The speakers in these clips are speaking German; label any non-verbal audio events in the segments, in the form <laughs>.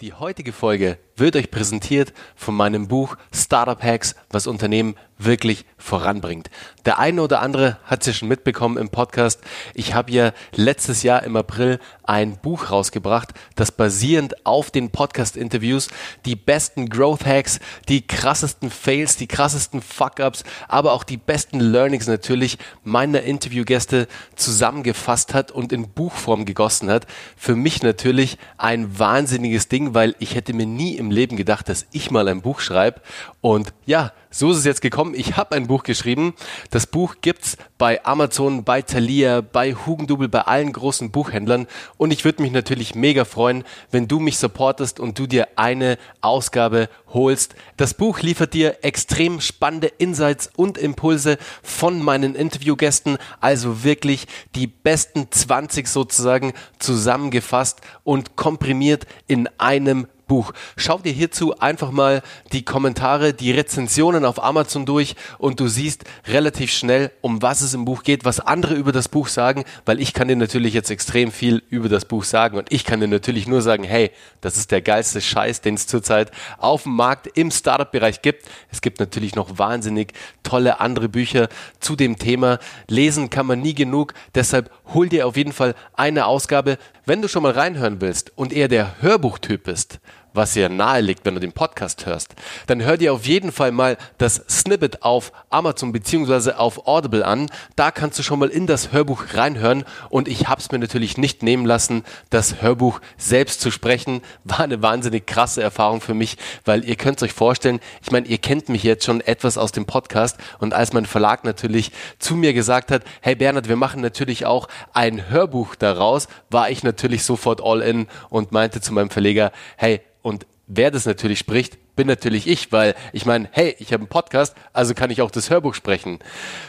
Die heutige Folge wird euch präsentiert von meinem Buch Startup Hacks, was Unternehmen wirklich voranbringt. Der eine oder andere hat es ja schon mitbekommen im Podcast. Ich habe ja letztes Jahr im April ein Buch rausgebracht, das basierend auf den Podcast-Interviews die besten Growth Hacks, die krassesten Fails, die krassesten Fuck-Ups, aber auch die besten Learnings natürlich meiner Interviewgäste zusammengefasst hat und in Buchform gegossen hat. Für mich natürlich ein wahnsinniges Ding, weil ich hätte mir nie im Leben gedacht, dass ich mal ein Buch schreibe. Und ja, so ist es jetzt gekommen. Ich habe ein Buch geschrieben. Das Buch gibt's bei Amazon, bei Thalia, bei Hugendubel, bei allen großen Buchhändlern. Und ich würde mich natürlich mega freuen, wenn du mich supportest und du dir eine Ausgabe holst. Das Buch liefert dir extrem spannende Insights und Impulse von meinen Interviewgästen. Also wirklich die besten 20 sozusagen zusammengefasst und komprimiert in einem Buch. Schau dir hierzu einfach mal die Kommentare, die Rezensionen auf Amazon durch und du siehst relativ schnell, um was es im Buch geht, was andere über das Buch sagen, weil ich kann dir natürlich jetzt extrem viel über das Buch sagen und ich kann dir natürlich nur sagen, hey, das ist der geilste Scheiß, den es zurzeit auf dem Markt im Startup-Bereich gibt. Es gibt natürlich noch wahnsinnig tolle andere Bücher zu dem Thema. Lesen kann man nie genug, deshalb hol dir auf jeden Fall eine Ausgabe. Wenn du schon mal reinhören willst und eher der Hörbuchtyp bist, was ja nahe liegt, wenn du den Podcast hörst, dann hör dir auf jeden Fall mal das Snippet auf Amazon beziehungsweise auf Audible an. Da kannst du schon mal in das Hörbuch reinhören und ich hab's mir natürlich nicht nehmen lassen, das Hörbuch selbst zu sprechen. War eine wahnsinnig krasse Erfahrung für mich, weil ihr könnt euch vorstellen, ich meine, ihr kennt mich jetzt schon etwas aus dem Podcast und als mein Verlag natürlich zu mir gesagt hat, hey Bernhard, wir machen natürlich auch ein Hörbuch daraus, war ich natürlich sofort all in und meinte zu meinem Verleger, hey, und wer das natürlich spricht, bin natürlich ich, weil ich meine, hey, ich habe einen Podcast, also kann ich auch das Hörbuch sprechen.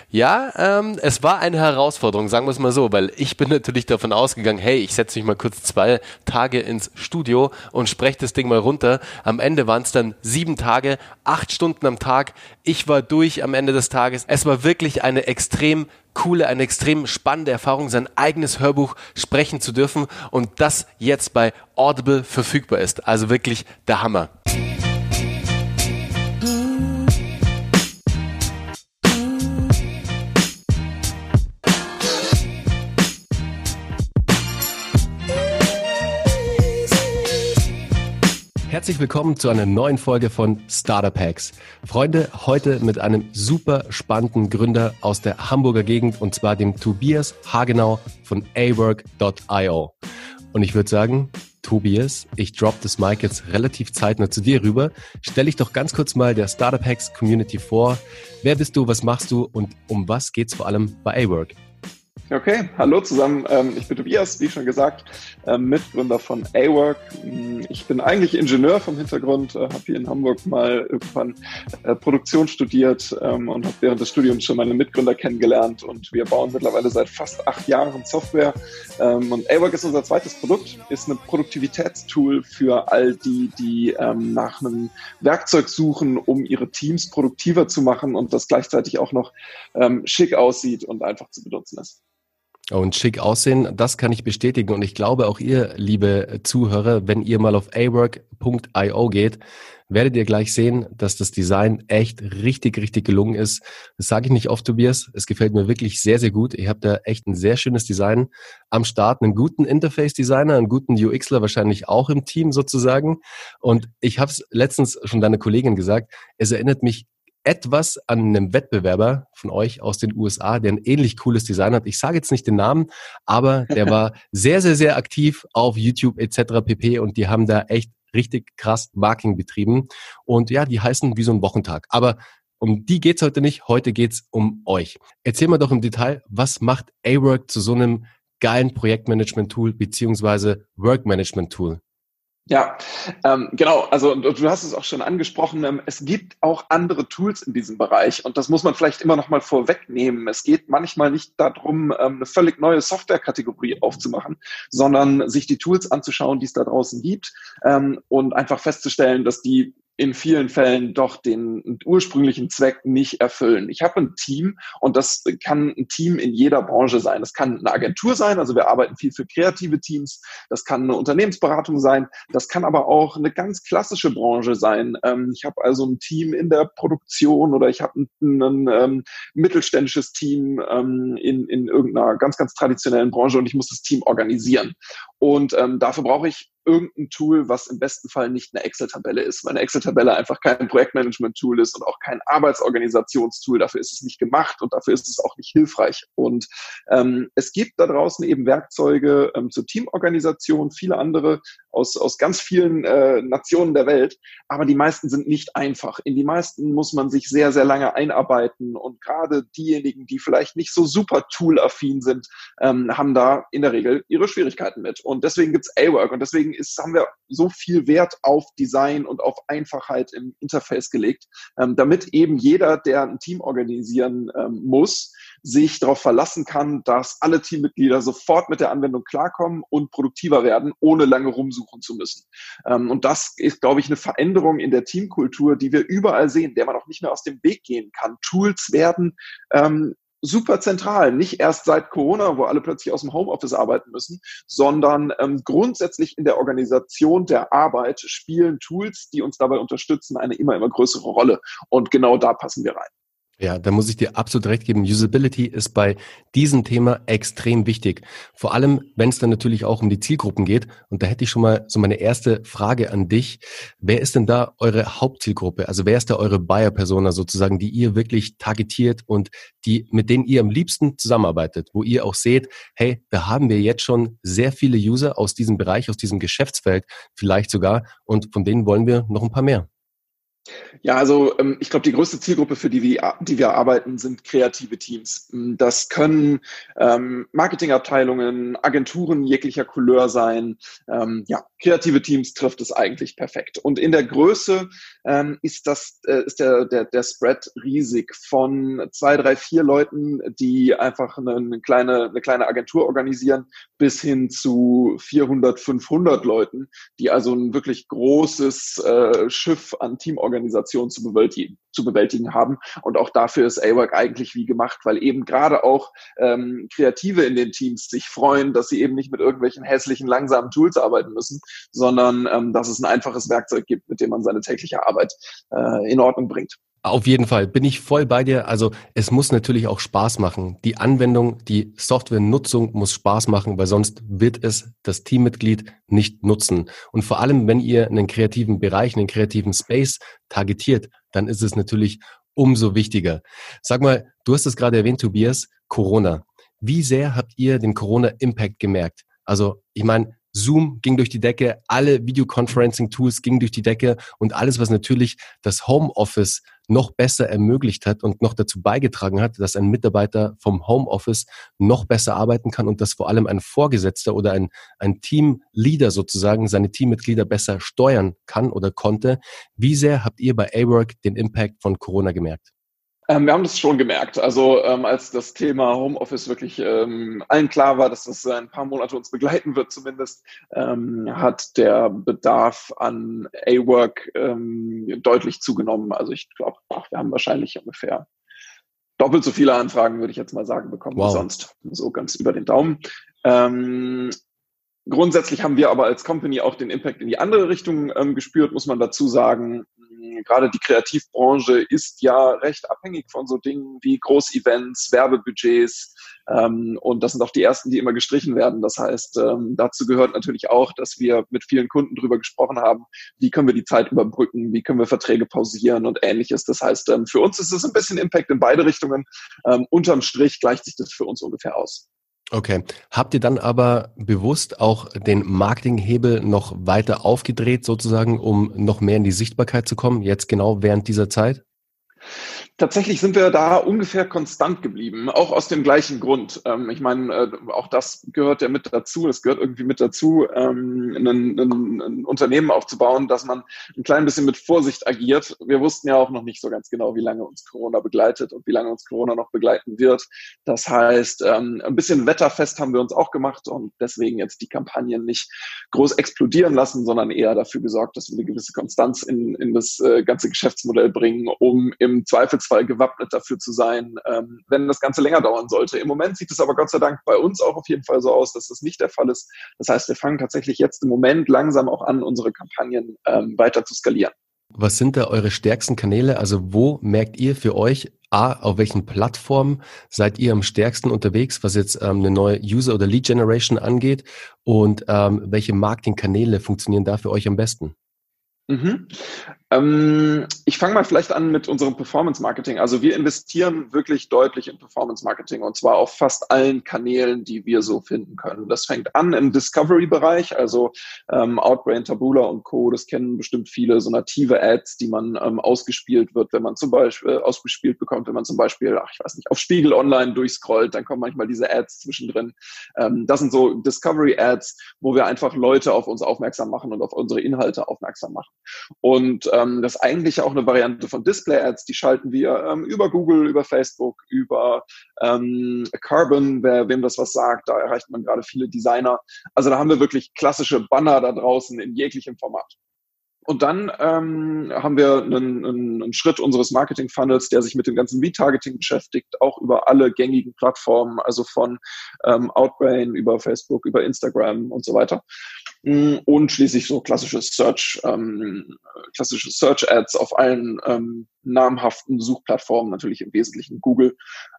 Ja, ähm, es war eine Herausforderung, sagen wir es mal so, weil ich bin natürlich davon ausgegangen, hey, ich setze mich mal kurz zwei Tage ins Studio und spreche das Ding mal runter. Am Ende waren es dann sieben Tage, acht Stunden am Tag. Ich war durch am Ende des Tages. Es war wirklich eine extrem coole, eine extrem spannende Erfahrung, sein eigenes Hörbuch sprechen zu dürfen und das jetzt bei Audible verfügbar ist. Also wirklich der Hammer. Herzlich willkommen zu einer neuen Folge von Startup Hacks. Freunde, heute mit einem super spannenden Gründer aus der Hamburger Gegend und zwar dem Tobias Hagenau von awork.io. Und ich würde sagen, Tobias, ich drop das Mic jetzt relativ zeitnah zu dir rüber. Stell dich doch ganz kurz mal der Startup Hacks Community vor. Wer bist du, was machst du und um was geht's vor allem bei awork? Okay, hallo zusammen. Ähm, ich bin Tobias, wie schon gesagt, ähm, Mitgründer von A-Work. Mm, ich bin eigentlich Ingenieur vom Hintergrund, äh, habe hier in Hamburg mal irgendwann äh, Produktion studiert ähm, und habe während des Studiums schon meine Mitgründer kennengelernt. Und wir bauen mittlerweile seit fast acht Jahren Software. Und A-Work ist unser zweites Produkt, ist ein Produktivitätstool für all die, die nach einem Werkzeug suchen, um ihre Teams produktiver zu machen und das gleichzeitig auch noch schick aussieht und einfach zu benutzen ist. Und schick aussehen, das kann ich bestätigen. Und ich glaube auch ihr, liebe Zuhörer, wenn ihr mal auf awork.io geht, werdet ihr gleich sehen, dass das Design echt richtig, richtig gelungen ist. Das sage ich nicht oft, Tobias. Es gefällt mir wirklich sehr, sehr gut. Ihr habt da echt ein sehr schönes Design am Start, einen guten Interface-Designer, einen guten UXler wahrscheinlich auch im Team sozusagen. Und ich habe es letztens schon deiner Kollegin gesagt, es erinnert mich etwas an einem Wettbewerber von euch aus den USA, der ein ähnlich cooles Design hat. Ich sage jetzt nicht den Namen, aber der war <laughs> sehr, sehr, sehr aktiv auf YouTube etc. pp. Und die haben da echt richtig krass Marketing betrieben. Und ja, die heißen wie so ein Wochentag. Aber um die geht's heute nicht. Heute geht's um euch. Erzähl mal doch im Detail, was macht A-Work zu so einem geilen Projektmanagement-Tool beziehungsweise Work-Management-Tool? Ja, ähm, genau. Also du hast es auch schon angesprochen. Ähm, es gibt auch andere Tools in diesem Bereich und das muss man vielleicht immer noch mal vorwegnehmen. Es geht manchmal nicht darum, ähm, eine völlig neue Softwarekategorie aufzumachen, sondern sich die Tools anzuschauen, die es da draußen gibt ähm, und einfach festzustellen, dass die in vielen Fällen doch den ursprünglichen Zweck nicht erfüllen. Ich habe ein Team und das kann ein Team in jeder Branche sein. Das kann eine Agentur sein, also wir arbeiten viel für kreative Teams. Das kann eine Unternehmensberatung sein. Das kann aber auch eine ganz klassische Branche sein. Ähm, ich habe also ein Team in der Produktion oder ich habe ein, ein, ein ähm, mittelständisches Team ähm, in, in irgendeiner ganz, ganz traditionellen Branche und ich muss das Team organisieren. Und ähm, dafür brauche ich irgendein Tool, was im besten Fall nicht eine Excel-Tabelle ist, weil eine Excel-Tabelle einfach kein Projektmanagement-Tool ist und auch kein Arbeitsorganisationstool. Dafür ist es nicht gemacht und dafür ist es auch nicht hilfreich. Und ähm, es gibt da draußen eben Werkzeuge ähm, zur Teamorganisation, viele andere aus, aus ganz vielen äh, Nationen der Welt, aber die meisten sind nicht einfach. In die meisten muss man sich sehr, sehr lange einarbeiten und gerade diejenigen, die vielleicht nicht so super tool-affin sind, ähm, haben da in der Regel ihre Schwierigkeiten mit. Und deswegen gibt's A-Work und deswegen ist, haben wir so viel Wert auf Design und auf Einfachheit im Interface gelegt, ähm, damit eben jeder, der ein Team organisieren ähm, muss, sich darauf verlassen kann, dass alle Teammitglieder sofort mit der Anwendung klarkommen und produktiver werden, ohne lange rumsuchen zu müssen. Ähm, und das ist, glaube ich, eine Veränderung in der Teamkultur, die wir überall sehen, der man auch nicht mehr aus dem Weg gehen kann. Tools werden ähm, super zentral. Nicht erst seit Corona, wo alle plötzlich aus dem Homeoffice arbeiten müssen, sondern ähm, grundsätzlich in der Organisation der Arbeit spielen Tools, die uns dabei unterstützen, eine immer, immer größere Rolle. Und genau da passen wir rein. Ja, da muss ich dir absolut recht geben. Usability ist bei diesem Thema extrem wichtig. Vor allem, wenn es dann natürlich auch um die Zielgruppen geht. Und da hätte ich schon mal so meine erste Frage an dich. Wer ist denn da eure Hauptzielgruppe? Also wer ist da eure Buyer-Persona sozusagen, die ihr wirklich targetiert und die, mit denen ihr am liebsten zusammenarbeitet, wo ihr auch seht, hey, da haben wir jetzt schon sehr viele User aus diesem Bereich, aus diesem Geschäftsfeld vielleicht sogar und von denen wollen wir noch ein paar mehr. Ja, also ähm, ich glaube, die größte Zielgruppe, für die wir, die wir arbeiten, sind kreative Teams. Mm, das können ähm, Marketingabteilungen, Agenturen jeglicher Couleur sein. Ähm, ja, kreative Teams trifft es eigentlich perfekt. Und in der Größe ähm, ist das äh, ist der, der der Spread riesig von zwei, drei, vier Leuten, die einfach eine, eine kleine eine kleine Agentur organisieren, bis hin zu 400, 500 Leuten, die also ein wirklich großes äh, Schiff an Teamorganisationen zu bewältigen, zu bewältigen haben. Und auch dafür ist AWORK eigentlich wie gemacht, weil eben gerade auch ähm, Kreative in den Teams sich freuen, dass sie eben nicht mit irgendwelchen hässlichen, langsamen Tools arbeiten müssen, sondern ähm, dass es ein einfaches Werkzeug gibt, mit dem man seine tägliche Arbeit äh, in Ordnung bringt. Auf jeden Fall bin ich voll bei dir. Also es muss natürlich auch Spaß machen. Die Anwendung, die Softwarenutzung muss Spaß machen, weil sonst wird es das Teammitglied nicht nutzen. Und vor allem, wenn ihr einen kreativen Bereich, einen kreativen Space targetiert, dann ist es natürlich umso wichtiger. Sag mal, du hast es gerade erwähnt, Tobias, Corona. Wie sehr habt ihr den Corona-Impact gemerkt? Also ich meine, Zoom ging durch die Decke, alle Videoconferencing-Tools gingen durch die Decke und alles, was natürlich das Homeoffice noch besser ermöglicht hat und noch dazu beigetragen hat, dass ein Mitarbeiter vom Homeoffice noch besser arbeiten kann und dass vor allem ein Vorgesetzter oder ein, ein Teamleader sozusagen seine Teammitglieder besser steuern kann oder konnte. Wie sehr habt ihr bei A-Work den Impact von Corona gemerkt? Ähm, wir haben das schon gemerkt. Also ähm, als das Thema Homeoffice wirklich ähm, allen klar war, dass das ein paar Monate uns begleiten wird zumindest, ähm, hat der Bedarf an A-Work ähm, deutlich zugenommen. Also ich glaube, wir haben wahrscheinlich ungefähr doppelt so viele Anfragen, würde ich jetzt mal sagen, bekommen wow. wie sonst. So ganz über den Daumen. Ähm, grundsätzlich haben wir aber als Company auch den Impact in die andere Richtung ähm, gespürt, muss man dazu sagen gerade die Kreativbranche ist ja recht abhängig von so Dingen wie Großevents, Werbebudgets. Ähm, und das sind auch die ersten, die immer gestrichen werden. Das heißt, ähm, dazu gehört natürlich auch, dass wir mit vielen Kunden drüber gesprochen haben, wie können wir die Zeit überbrücken, wie können wir Verträge pausieren und ähnliches. Das heißt, ähm, für uns ist es ein bisschen Impact in beide Richtungen. Ähm, unterm Strich gleicht sich das für uns ungefähr aus. Okay. Habt ihr dann aber bewusst auch den Marketinghebel noch weiter aufgedreht, sozusagen, um noch mehr in die Sichtbarkeit zu kommen, jetzt genau während dieser Zeit? Tatsächlich sind wir da ungefähr konstant geblieben, auch aus dem gleichen Grund. Ähm, ich meine, äh, auch das gehört ja mit dazu, es gehört irgendwie mit dazu, ähm, ein, ein, ein, Unternehmen aufzubauen, dass man ein klein bisschen mit Vorsicht agiert. Wir wussten ja auch noch nicht so ganz genau, wie lange uns Corona begleitet und wie lange uns Corona noch begleiten wird. Das heißt, ähm, ein bisschen wetterfest haben wir uns auch gemacht und deswegen jetzt die Kampagnen nicht groß explodieren lassen, sondern eher dafür gesorgt, dass wir eine gewisse Konstanz in, in das äh, ganze Geschäftsmodell bringen, um im Zweifelsfall Zweifelsfall gewappnet dafür zu sein, ähm, wenn das Ganze länger dauern sollte. Im Moment sieht es aber Gott sei Dank bei uns auch auf jeden Fall so aus, dass das nicht der Fall ist. Das heißt, wir fangen tatsächlich jetzt im Moment langsam auch an, unsere Kampagnen ähm, weiter zu skalieren. Was sind da eure stärksten Kanäle? Also wo merkt ihr für euch, A, auf welchen Plattformen seid ihr am stärksten unterwegs, was jetzt ähm, eine neue User- oder Lead-Generation angeht? Und ähm, welche Marketingkanäle funktionieren da für euch am besten? Mhm. Ähm, ich fange mal vielleicht an mit unserem Performance Marketing. Also wir investieren wirklich deutlich in Performance Marketing und zwar auf fast allen Kanälen, die wir so finden können. Das fängt an im Discovery-Bereich, also ähm, Outbrain, Tabula und Co. Das kennen bestimmt viele, so native Ads, die man ähm, ausgespielt wird, wenn man zum Beispiel äh, ausgespielt bekommt, wenn man zum Beispiel, ach, ich weiß nicht, auf Spiegel Online durchscrollt, dann kommen manchmal diese Ads zwischendrin. Ähm, das sind so Discovery-Ads, wo wir einfach Leute auf uns aufmerksam machen und auf unsere Inhalte aufmerksam machen. Und ähm, das ist eigentlich auch eine Variante von Display-Ads, die schalten wir ähm, über Google, über Facebook, über ähm, Carbon, wer, wem das was sagt, da erreicht man gerade viele Designer. Also da haben wir wirklich klassische Banner da draußen in jeglichem Format. Und dann ähm, haben wir einen, einen, einen Schritt unseres Marketing-Funnels, der sich mit dem ganzen Retargeting beschäftigt, auch über alle gängigen Plattformen, also von ähm, Outbrain über Facebook, über Instagram und so weiter. Mm, und schließlich so klassische Search, ähm, klassische Search Ads auf allen ähm, namhaften Suchplattformen, natürlich im Wesentlichen Google.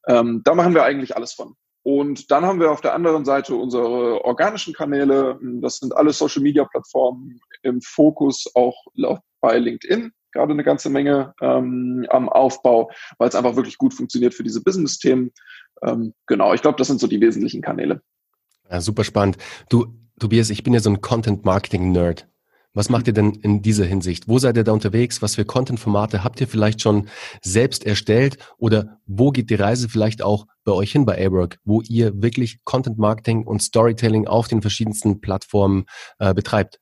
Ähm, da machen wir eigentlich alles von. Und dann haben wir auf der anderen Seite unsere organischen Kanäle. Das sind alle Social Media Plattformen im Fokus auch bei LinkedIn. Gerade eine ganze Menge ähm, am Aufbau, weil es einfach wirklich gut funktioniert für diese Business-Themen. Ähm, genau, ich glaube, das sind so die wesentlichen Kanäle. Ja, super spannend. Du, Tobias, ich bin ja so ein Content-Marketing-Nerd. Was macht ihr denn in dieser Hinsicht? Wo seid ihr da unterwegs? Was für Content-Formate habt ihr vielleicht schon selbst erstellt? Oder wo geht die Reise vielleicht auch bei euch hin bei A-Work, wo ihr wirklich Content-Marketing und Storytelling auf den verschiedensten Plattformen äh, betreibt?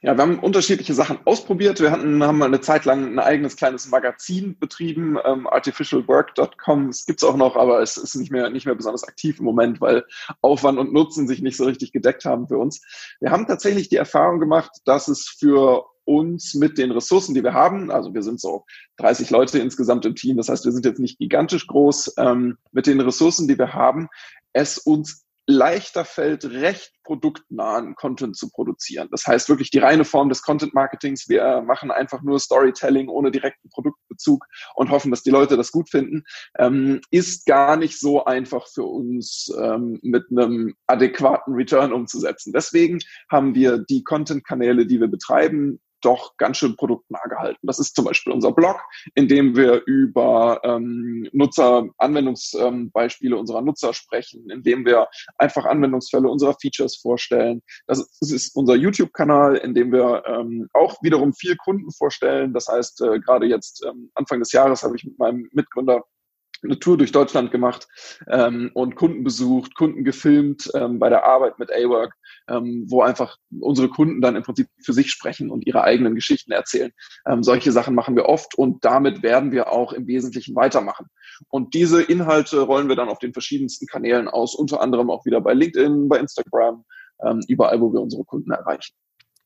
Ja, wir haben unterschiedliche Sachen ausprobiert. Wir hatten, haben eine Zeit lang ein eigenes kleines Magazin betrieben, ähm, artificialwork.com. Es gibt's auch noch, aber es ist nicht mehr, nicht mehr besonders aktiv im Moment, weil Aufwand und Nutzen sich nicht so richtig gedeckt haben für uns. Wir haben tatsächlich die Erfahrung gemacht, dass es für uns mit den Ressourcen, die wir haben, also wir sind so 30 Leute insgesamt im Team, das heißt, wir sind jetzt nicht gigantisch groß, ähm, mit den Ressourcen, die wir haben, es uns leichter fällt, recht produktnahen Content zu produzieren. Das heißt wirklich die reine Form des Content Marketings. Wir machen einfach nur Storytelling ohne direkten Produktbezug und hoffen, dass die Leute das gut finden, ähm, ist gar nicht so einfach für uns ähm, mit einem adäquaten Return umzusetzen. Deswegen haben wir die Content-Kanäle, die wir betreiben, doch ganz schön produktnah gehalten. Das ist zum Beispiel unser Blog, in dem wir über ähm, Nutzer, Anwendungsbeispiele ähm, unserer Nutzer sprechen, in dem wir einfach Anwendungsfälle unserer Features vorstellen. Das ist, das ist unser YouTube-Kanal, in dem wir ähm, auch wiederum viel Kunden vorstellen. Das heißt, äh, gerade jetzt ähm, Anfang des Jahres habe ich mit meinem Mitgründer eine Tour durch Deutschland gemacht ähm, und Kunden besucht, Kunden gefilmt ähm, bei der Arbeit mit A-Work, ähm, wo einfach unsere Kunden dann im Prinzip für sich sprechen und ihre eigenen Geschichten erzählen. Ähm, solche Sachen machen wir oft und damit werden wir auch im Wesentlichen weitermachen. Und diese Inhalte rollen wir dann auf den verschiedensten Kanälen aus, unter anderem auch wieder bei LinkedIn, bei Instagram, ähm, überall, wo wir unsere Kunden erreichen.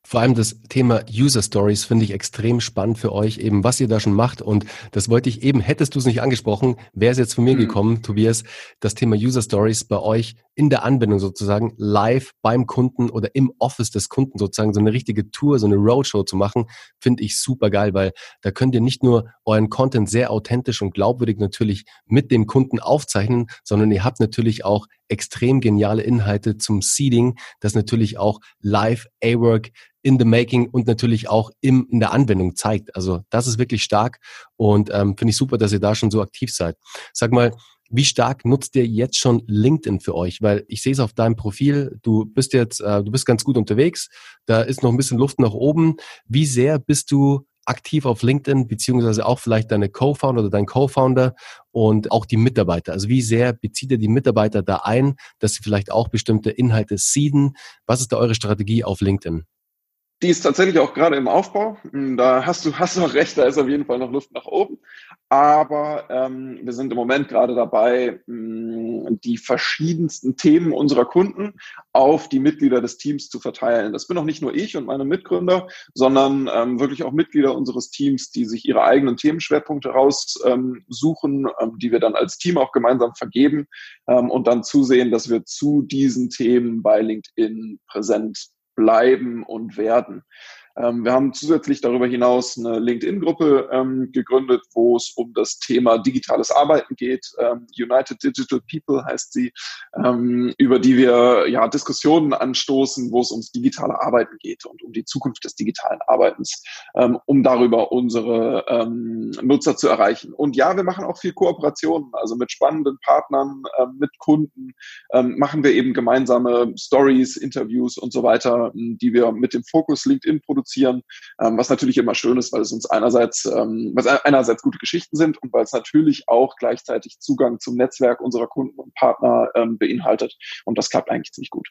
Vor allem das Thema User Stories finde ich extrem spannend für euch, eben was ihr da schon macht. Und das wollte ich eben, hättest du es nicht angesprochen, wäre es jetzt von mir mhm. gekommen, Tobias, das Thema User Stories bei euch in der Anwendung sozusagen live beim Kunden oder im Office des Kunden sozusagen so eine richtige Tour, so eine Roadshow zu machen, finde ich super geil, weil da könnt ihr nicht nur euren Content sehr authentisch und glaubwürdig natürlich mit dem Kunden aufzeichnen, sondern ihr habt natürlich auch extrem geniale Inhalte zum Seeding, das natürlich auch live A-Work in the making und natürlich auch im, in der Anwendung zeigt. Also das ist wirklich stark und ähm, finde ich super, dass ihr da schon so aktiv seid. Sag mal, wie stark nutzt ihr jetzt schon LinkedIn für euch? Weil ich sehe es auf deinem Profil, du bist jetzt, äh, du bist ganz gut unterwegs, da ist noch ein bisschen Luft nach oben. Wie sehr bist du aktiv auf LinkedIn, beziehungsweise auch vielleicht deine Co-Founder oder dein Co-Founder und auch die Mitarbeiter? Also wie sehr bezieht ihr die Mitarbeiter da ein, dass sie vielleicht auch bestimmte Inhalte seeden? Was ist da eure Strategie auf LinkedIn? Die ist tatsächlich auch gerade im Aufbau. Hm, da hast du, hast du auch recht, da ist auf jeden Fall noch Luft nach oben. Aber ähm, wir sind im Moment gerade dabei, mh, hm, die verschiedensten Themen unserer Kunden auf die Mitglieder des Teams zu verteilen. Das bin auch nicht nur ich und meine Mitgründer, sondern ähm, wirklich auch Mitglieder unseres Teams, die sich ihre eigenen Themenschwerpunkte raussuchen, ähm, ähm, die wir dann als Team auch gemeinsam vergeben ähm, und dann zusehen, dass wir zu diesen Themen bei LinkedIn präsent bleiben und werden. Ähm, wir haben zusätzlich darüber hinaus eine LinkedIn-Gruppe ähm, gegründet, wo es um das Thema digitales Arbeiten geht. Ähm, United Digital People heißt sie, ähm, über die wir ja Diskussionen anstoßen, wo es ums digitale Arbeiten geht und um die Zukunft des digitalen Arbeitens, ähm, um darüber unsere ähm, Nutzer zu erreichen. Und ja, wir machen auch viel Kooperationen, also mit spannenden Partnern, mit Kunden machen wir eben gemeinsame Stories, Interviews und so weiter, die wir mit dem Fokus LinkedIn produzieren produzieren, ähm, was natürlich immer schön ist, weil es uns einerseits, ähm, was einerseits gute Geschichten sind und weil es natürlich auch gleichzeitig Zugang zum Netzwerk unserer Kunden und Partner ähm, beinhaltet. Und das klappt eigentlich ziemlich gut.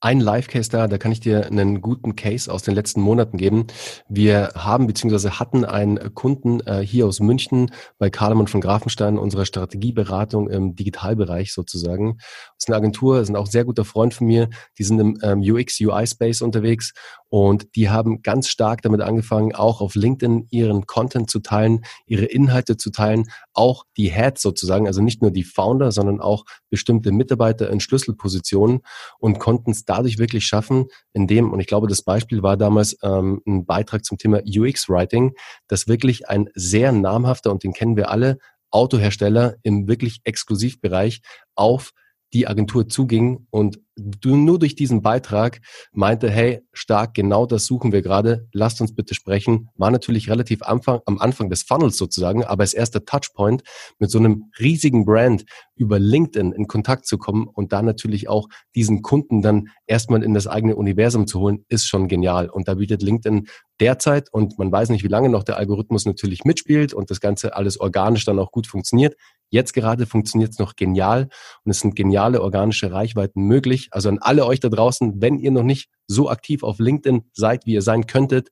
Ein Live-Case da, da kann ich dir einen guten Case aus den letzten Monaten geben. Wir haben bzw. hatten einen Kunden äh, hier aus München bei Karlemann von Grafenstein, unserer Strategieberatung im Digitalbereich sozusagen. Das ist eine Agentur, ist ein auch sehr guter Freund von mir. Die sind im ähm, UX-UI-Space unterwegs und die haben ganz stark damit angefangen, auch auf LinkedIn ihren Content zu teilen, ihre Inhalte zu teilen, auch die Heads sozusagen, also nicht nur die Founder, sondern auch bestimmte Mitarbeiter in Schlüsselpositionen und konnten es dadurch wirklich schaffen, indem, und ich glaube, das Beispiel war damals ähm, ein Beitrag zum Thema UX-Writing, dass wirklich ein sehr namhafter, und den kennen wir alle, Autohersteller im wirklich Exklusivbereich auf die Agentur zuging und nur durch diesen Beitrag meinte, hey, stark, genau das suchen wir gerade, lasst uns bitte sprechen. War natürlich relativ Anfang, am Anfang des Funnels sozusagen, aber als erster Touchpoint mit so einem riesigen Brand über LinkedIn in Kontakt zu kommen und da natürlich auch diesen Kunden dann erstmal in das eigene Universum zu holen, ist schon genial. Und da bietet LinkedIn derzeit, und man weiß nicht, wie lange noch der Algorithmus natürlich mitspielt und das Ganze alles organisch dann auch gut funktioniert, Jetzt gerade funktioniert es noch genial und es sind geniale organische Reichweiten möglich. Also an alle euch da draußen, wenn ihr noch nicht so aktiv auf LinkedIn seid, wie ihr sein könntet,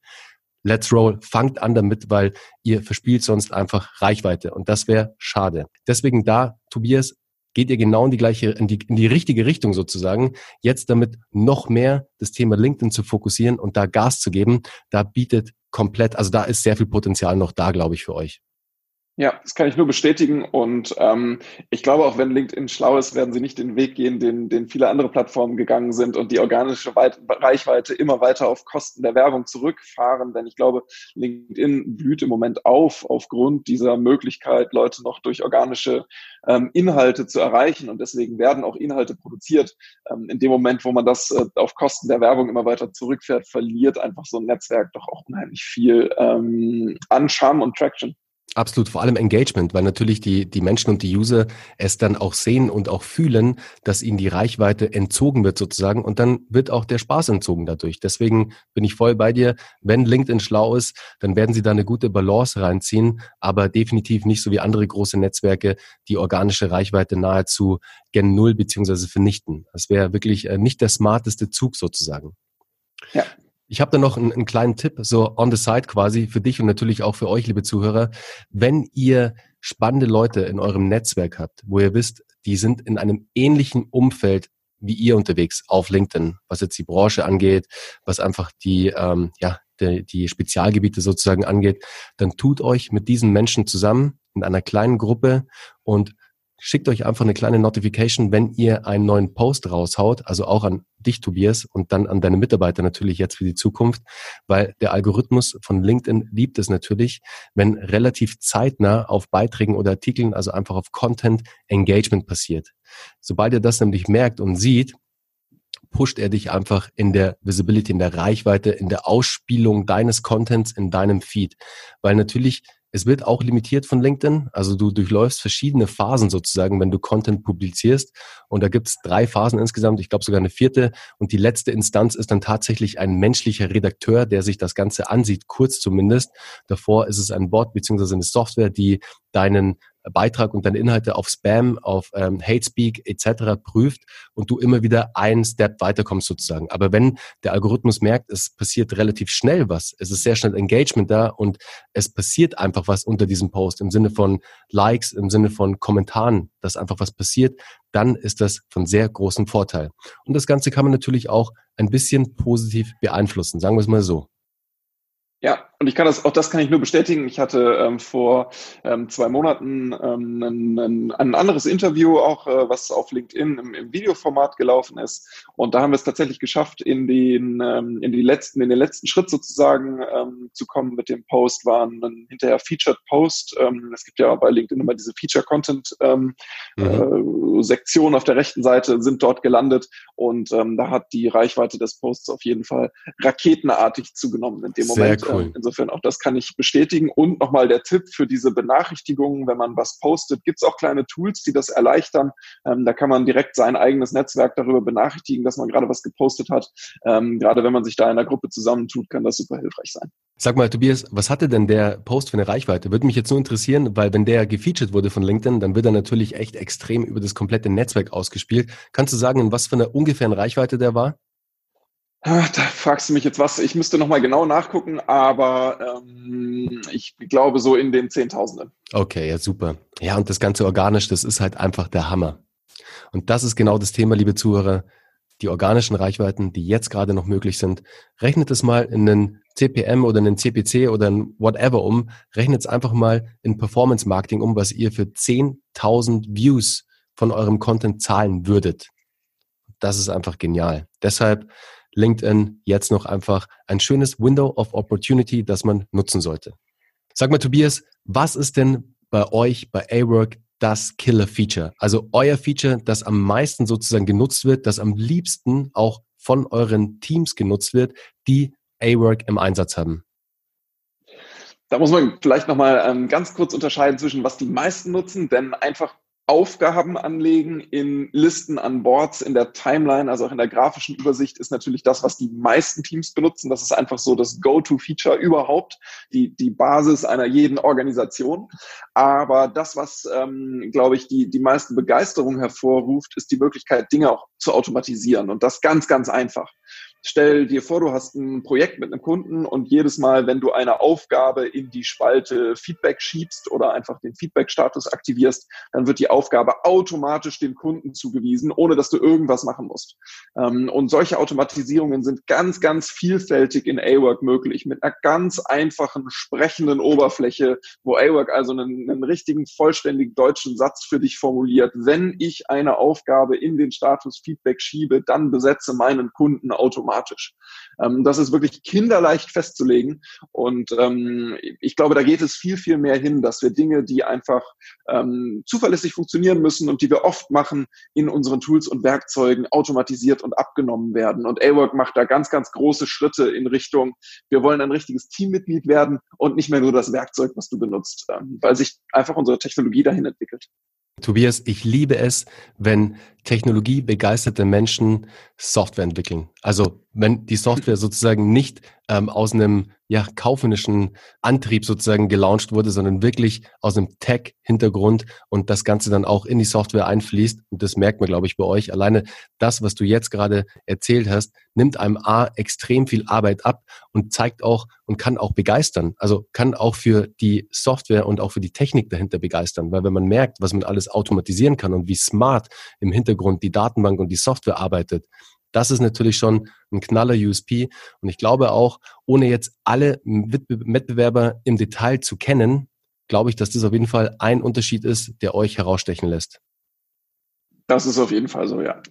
let's roll, fangt an damit, weil ihr verspielt sonst einfach Reichweite und das wäre schade. Deswegen da, Tobias, geht ihr genau in die gleiche, in die, in die richtige Richtung sozusagen, jetzt damit noch mehr das Thema LinkedIn zu fokussieren und da Gas zu geben, da bietet komplett, also da ist sehr viel Potenzial noch da, glaube ich, für euch. Ja, das kann ich nur bestätigen. Und ähm, ich glaube, auch wenn LinkedIn schlau ist, werden sie nicht den Weg gehen, den, den viele andere Plattformen gegangen sind und die organische Weit Reichweite immer weiter auf Kosten der Werbung zurückfahren. Denn ich glaube, LinkedIn blüht im Moment auf aufgrund dieser Möglichkeit, Leute noch durch organische ähm, Inhalte zu erreichen. Und deswegen werden auch Inhalte produziert. Ähm, in dem Moment, wo man das äh, auf Kosten der Werbung immer weiter zurückfährt, verliert einfach so ein Netzwerk doch auch unheimlich viel ähm, an Charme und Traction. Absolut, vor allem Engagement, weil natürlich die, die Menschen und die User es dann auch sehen und auch fühlen, dass ihnen die Reichweite entzogen wird sozusagen und dann wird auch der Spaß entzogen dadurch. Deswegen bin ich voll bei dir. Wenn LinkedIn schlau ist, dann werden sie da eine gute Balance reinziehen, aber definitiv nicht so wie andere große Netzwerke, die organische Reichweite nahezu gen Null beziehungsweise vernichten. Das wäre wirklich äh, nicht der smarteste Zug sozusagen. Ja. Ich habe da noch einen, einen, kleinen Tipp, so on the side quasi für dich und natürlich auch für euch, liebe Zuhörer. Wenn ihr spannende Leute in eurem Netzwerk habt, wo ihr wisst, die sind in einem ähnlichen Umfeld wie ihr unterwegs auf LinkedIn, was jetzt die Branche angeht, was einfach die, ähm, ja, die, die Spezialgebiete sozusagen angeht, dann tut euch mit diesen Menschen zusammen in einer kleinen Gruppe und schickt euch einfach eine kleine Notification, wenn ihr einen neuen Post raushaut, also auch an dich, Tobias, und dann an deine Mitarbeiter natürlich jetzt für die Zukunft, weil der Algorithmus von LinkedIn liebt es natürlich, wenn relativ zeitnah auf Beiträgen oder Artikeln, also einfach auf Content Engagement passiert. Sobald ihr das nämlich merkt und sieht, pusht er dich einfach in der Visibility, in der Reichweite, in der Ausspielung deines Contents in deinem Feed. Weil natürlich es wird auch limitiert von LinkedIn. Also du durchläufst verschiedene Phasen sozusagen, wenn du Content publizierst. Und da gibt es drei Phasen insgesamt, ich glaube sogar eine vierte. Und die letzte Instanz ist dann tatsächlich ein menschlicher Redakteur, der sich das Ganze ansieht, kurz zumindest. Davor ist es ein Bot beziehungsweise eine Software, die deinen Beitrag und deine Inhalte auf Spam, auf ähm, Hate Speak etc. prüft und du immer wieder einen Step weiterkommst sozusagen. Aber wenn der Algorithmus merkt, es passiert relativ schnell was, es ist sehr schnell Engagement da und es passiert einfach was unter diesem Post im Sinne von Likes, im Sinne von Kommentaren, dass einfach was passiert, dann ist das von sehr großem Vorteil. Und das Ganze kann man natürlich auch ein bisschen positiv beeinflussen, sagen wir es mal so. Ja, und ich kann das, auch das kann ich nur bestätigen. Ich hatte ähm, vor ähm, zwei Monaten ähm, ein, ein, ein, anderes Interview auch, äh, was auf LinkedIn im, im, Videoformat gelaufen ist. Und da haben wir es tatsächlich geschafft, in den, ähm, in die letzten, in den letzten Schritt sozusagen ähm, zu kommen mit dem Post, war ein hinterher Featured Post. Ähm, es gibt ja bei LinkedIn immer diese Feature Content ähm, mhm. äh, Sektion auf der rechten Seite, sind dort gelandet. Und ähm, da hat die Reichweite des Posts auf jeden Fall raketenartig zugenommen in dem Sehr Moment. Cool. Ähm, Insofern auch das kann ich bestätigen. Und nochmal der Tipp für diese Benachrichtigungen, wenn man was postet, gibt es auch kleine Tools, die das erleichtern. Ähm, da kann man direkt sein eigenes Netzwerk darüber benachrichtigen, dass man gerade was gepostet hat. Ähm, gerade wenn man sich da in einer Gruppe zusammentut, kann das super hilfreich sein. Sag mal, Tobias, was hatte denn der Post für eine Reichweite? Würde mich jetzt nur interessieren, weil wenn der gefeatured wurde von LinkedIn, dann wird er natürlich echt extrem über das komplette Netzwerk ausgespielt. Kannst du sagen, in was für einer ungefähren Reichweite der war? Ach, da fragst du mich jetzt was. Ich müsste nochmal genau nachgucken, aber ähm, ich glaube so in den Zehntausenden. Okay, ja, super. Ja, und das Ganze organisch, das ist halt einfach der Hammer. Und das ist genau das Thema, liebe Zuhörer. Die organischen Reichweiten, die jetzt gerade noch möglich sind, rechnet es mal in einen CPM oder einen CPC oder ein whatever um. Rechnet es einfach mal in Performance Marketing um, was ihr für 10.000 Views von eurem Content zahlen würdet. Das ist einfach genial. Deshalb LinkedIn jetzt noch einfach ein schönes Window of Opportunity, das man nutzen sollte. Sag mal, Tobias, was ist denn bei euch bei A-Work das Killer-Feature? Also euer Feature, das am meisten sozusagen genutzt wird, das am liebsten auch von euren Teams genutzt wird, die A-Work im Einsatz haben. Da muss man vielleicht nochmal ähm, ganz kurz unterscheiden zwischen, was die meisten nutzen, denn einfach Aufgaben anlegen in Listen an Boards, in der Timeline, also auch in der grafischen Übersicht, ist natürlich das, was die meisten Teams benutzen. Das ist einfach so das Go-To-Feature überhaupt, die, die Basis einer jeden Organisation. Aber das, was, ähm, glaube ich, die, die meiste Begeisterung hervorruft, ist die Möglichkeit, Dinge auch zu automatisieren. Und das ganz, ganz einfach. Stell dir vor, du hast ein Projekt mit einem Kunden und jedes Mal, wenn du eine Aufgabe in die Spalte Feedback schiebst oder einfach den Feedback-Status aktivierst, dann wird die Aufgabe automatisch dem Kunden zugewiesen, ohne dass du irgendwas machen musst. Ähm, und solche Automatisierungen sind ganz, ganz vielfältig in A-Work möglich, mit einer ganz einfachen sprechenden Oberfläche, wo A-Work also einen, einen richtigen, vollständig deutschen Satz für dich formuliert. Wenn ich eine Aufgabe in den Status Feedback schiebe, dann besetze meinen Kunden automatisch automatisch. Ähm, das ist wirklich kinderleicht festzulegen. Und ähm, ich glaube, da geht es viel, viel mehr hin, dass wir Dinge, die einfach ähm, zuverlässig funktionieren müssen und die wir oft machen, in unseren Tools und Werkzeugen automatisiert und abgenommen werden. Und A-Work macht da ganz, ganz große Schritte in Richtung, wir wollen ein richtiges Teammitglied werden und nicht mehr nur das Werkzeug, was du benutzt, ähm, weil sich einfach unsere Technologie dahin entwickelt. Tobias, ich liebe es, wenn technologiebegeisterte Menschen Software entwickeln. Also wenn die Software sozusagen nicht ähm, aus einem ja, kaufmännischen Antrieb sozusagen gelauncht wurde, sondern wirklich aus einem Tech-Hintergrund und das Ganze dann auch in die Software einfließt. Und das merkt man, glaube ich, bei euch. Alleine das, was du jetzt gerade erzählt hast, nimmt einem A extrem viel Arbeit ab und zeigt auch und kann auch begeistern. Also kann auch für die Software und auch für die Technik dahinter begeistern. Weil wenn man merkt, was man alles automatisieren kann und wie smart im Hintergrund die Datenbank und die Software arbeitet, das ist natürlich schon ein knaller USP. Und ich glaube auch, ohne jetzt alle Wettbewerber im Detail zu kennen, glaube ich, dass das auf jeden Fall ein Unterschied ist, der euch herausstechen lässt. Das ist auf jeden Fall so, ja.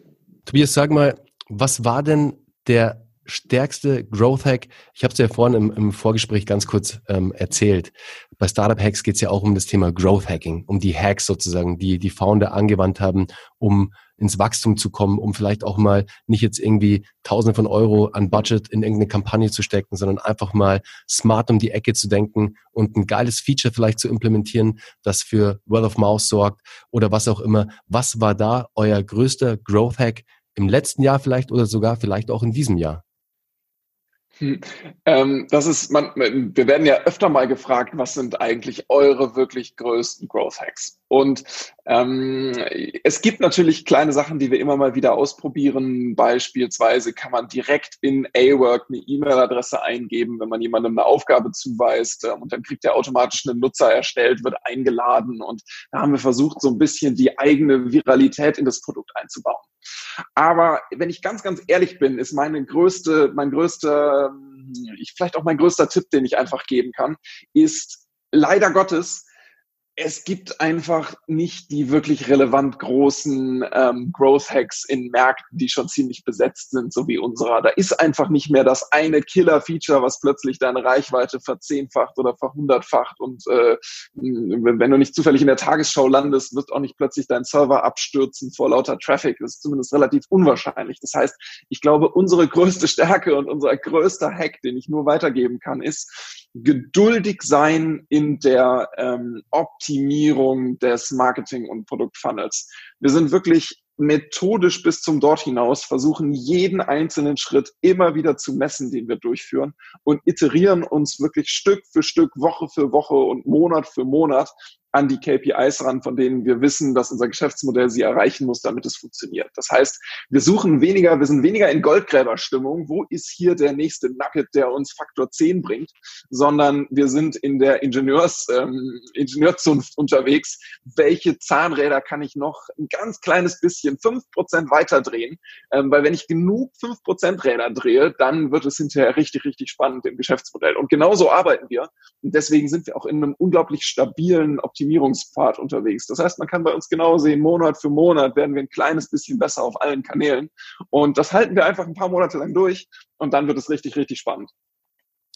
Tobias, sag mal, was war denn der stärkste Growth Hack? Ich habe es ja vorhin im, im, Vorgespräch ganz kurz ähm, erzählt. Bei Startup Hacks geht es ja auch um das Thema Growth Hacking, um die Hacks sozusagen, die die Founder angewandt haben, um ins Wachstum zu kommen, um vielleicht auch mal nicht jetzt irgendwie Tausende von Euro an Budget in irgendeine Kampagne zu stecken, sondern einfach mal smart um die Ecke zu denken und ein geiles Feature vielleicht zu implementieren, das für Word of Mouth sorgt oder was auch immer. Was war da euer größter Growth Hack im letzten Jahr vielleicht oder sogar vielleicht auch in diesem Jahr? Hm. Ähm, das ist, man, wir werden ja öfter mal gefragt, was sind eigentlich eure wirklich größten Growth Hacks? Und ähm, es gibt natürlich kleine Sachen, die wir immer mal wieder ausprobieren. Beispielsweise kann man direkt in A-Work eine E-Mail-Adresse eingeben, wenn man jemandem eine Aufgabe zuweist ähm, und dann kriegt er automatisch einen Nutzer erstellt, wird eingeladen und da haben wir versucht, so ein bisschen die eigene Viralität in das Produkt einzubauen. Aber wenn ich ganz, ganz ehrlich bin, ist meine größte, mein größter, ich, vielleicht auch mein größter Tipp, den ich einfach geben kann, ist leider Gottes, es gibt einfach nicht die wirklich relevant großen ähm, Growth Hacks in Märkten, die schon ziemlich besetzt sind, so wie unserer. Da ist einfach nicht mehr das eine Killer-Feature, was plötzlich deine Reichweite verzehnfacht oder verhundertfacht. Und äh, wenn du nicht zufällig in der Tagesschau landest, wird auch nicht plötzlich dein Server abstürzen vor lauter Traffic. Das ist zumindest relativ unwahrscheinlich. Das heißt, ich glaube, unsere größte Stärke und unser größter Hack, den ich nur weitergeben kann, ist, geduldig sein in der ähm, Optimierung des Marketing- und Produktfunnels. Wir sind wirklich methodisch bis zum Dort hinaus, versuchen jeden einzelnen Schritt immer wieder zu messen, den wir durchführen und iterieren uns wirklich Stück für Stück, Woche für Woche und Monat für Monat an die KPIs ran, von denen wir wissen, dass unser Geschäftsmodell sie erreichen muss, damit es funktioniert. Das heißt, wir suchen weniger, wir sind weniger in Goldgräberstimmung, wo ist hier der nächste Nugget, der uns Faktor 10 bringt, sondern wir sind in der Ingenieurs, ähm, Ingenieurzunft unterwegs. Welche Zahnräder kann ich noch ein ganz kleines bisschen, fünf Prozent weiter drehen? Ähm, weil wenn ich genug fünf Prozent Räder drehe, dann wird es hinterher richtig, richtig spannend im Geschäftsmodell. Und genauso arbeiten wir. Und deswegen sind wir auch in einem unglaublich stabilen, Optimierungspfad unterwegs. Das heißt, man kann bei uns genau sehen, Monat für Monat werden wir ein kleines bisschen besser auf allen Kanälen. Und das halten wir einfach ein paar Monate lang durch und dann wird es richtig, richtig spannend.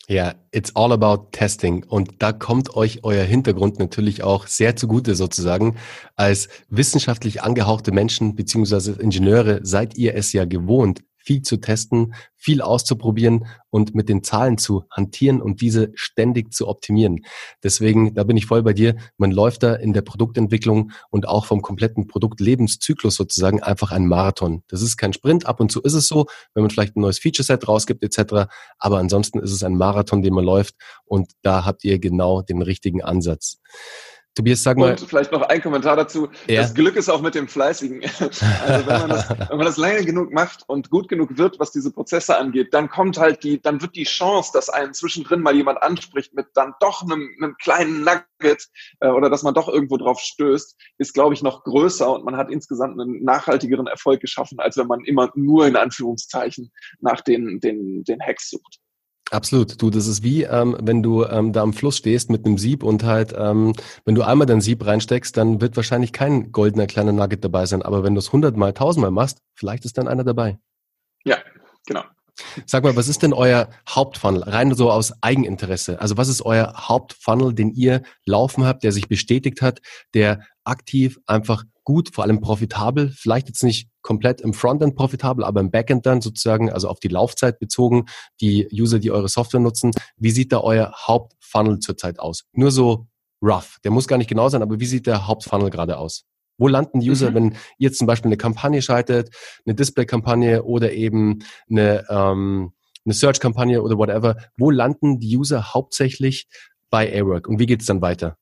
Ja, it's all about testing. Und da kommt euch euer Hintergrund natürlich auch sehr zugute sozusagen. Als wissenschaftlich angehauchte Menschen beziehungsweise Ingenieure seid ihr es ja gewohnt, viel zu testen, viel auszuprobieren und mit den Zahlen zu hantieren und diese ständig zu optimieren. Deswegen, da bin ich voll bei dir. Man läuft da in der Produktentwicklung und auch vom kompletten Produktlebenszyklus sozusagen einfach ein Marathon. Das ist kein Sprint. Ab und zu ist es so, wenn man vielleicht ein neues Feature-Set rausgibt etc. Aber ansonsten ist es ein Marathon, den man läuft und da habt ihr genau den richtigen Ansatz. Tobias, sag mal. Und vielleicht noch ein Kommentar dazu. Ja. Das Glück ist auch mit dem Fleißigen. <laughs> Also wenn man, das, <laughs> wenn man das lange genug macht und gut genug wird, was diese Prozesse angeht, dann kommt halt die, dann wird die Chance, dass einen zwischendrin mal jemand anspricht mit dann doch einem, einem kleinen Nugget äh, oder dass man doch irgendwo drauf stößt, ist, glaube ich, noch größer und man hat insgesamt einen nachhaltigeren Erfolg geschaffen, als wenn man immer nur in Anführungszeichen nach den, den, den Hacks sucht. Absolut. Du, das ist wie, ähm, wenn du ähm, da am Fluss stehst mit einem Sieb und halt, ähm, wenn du einmal dein Sieb reinsteckst, dann wird wahrscheinlich kein goldener kleiner Nugget dabei sein. Aber wenn du es hundertmal, tausendmal machst, vielleicht ist dann einer dabei. Ja, genau. Sag mal, was ist denn euer Hauptfunnel? Rein so aus Eigeninteresse. Also was ist euer Hauptfunnel, den ihr laufen habt, der sich bestätigt hat, der aktiv einfach gut, vor allem profitabel, vielleicht jetzt nicht komplett im Frontend profitabel, aber im Backend dann sozusagen, also auf die Laufzeit bezogen, die User, die eure Software nutzen. Wie sieht da euer Hauptfunnel zurzeit aus? Nur so rough. Der muss gar nicht genau sein, aber wie sieht der Hauptfunnel gerade aus? Wo landen die User, mhm. wenn ihr zum Beispiel eine Kampagne schaltet, eine Display-Kampagne oder eben eine, ähm, eine Search-Kampagne oder whatever? Wo landen die User hauptsächlich bei AWork und wie geht es dann weiter?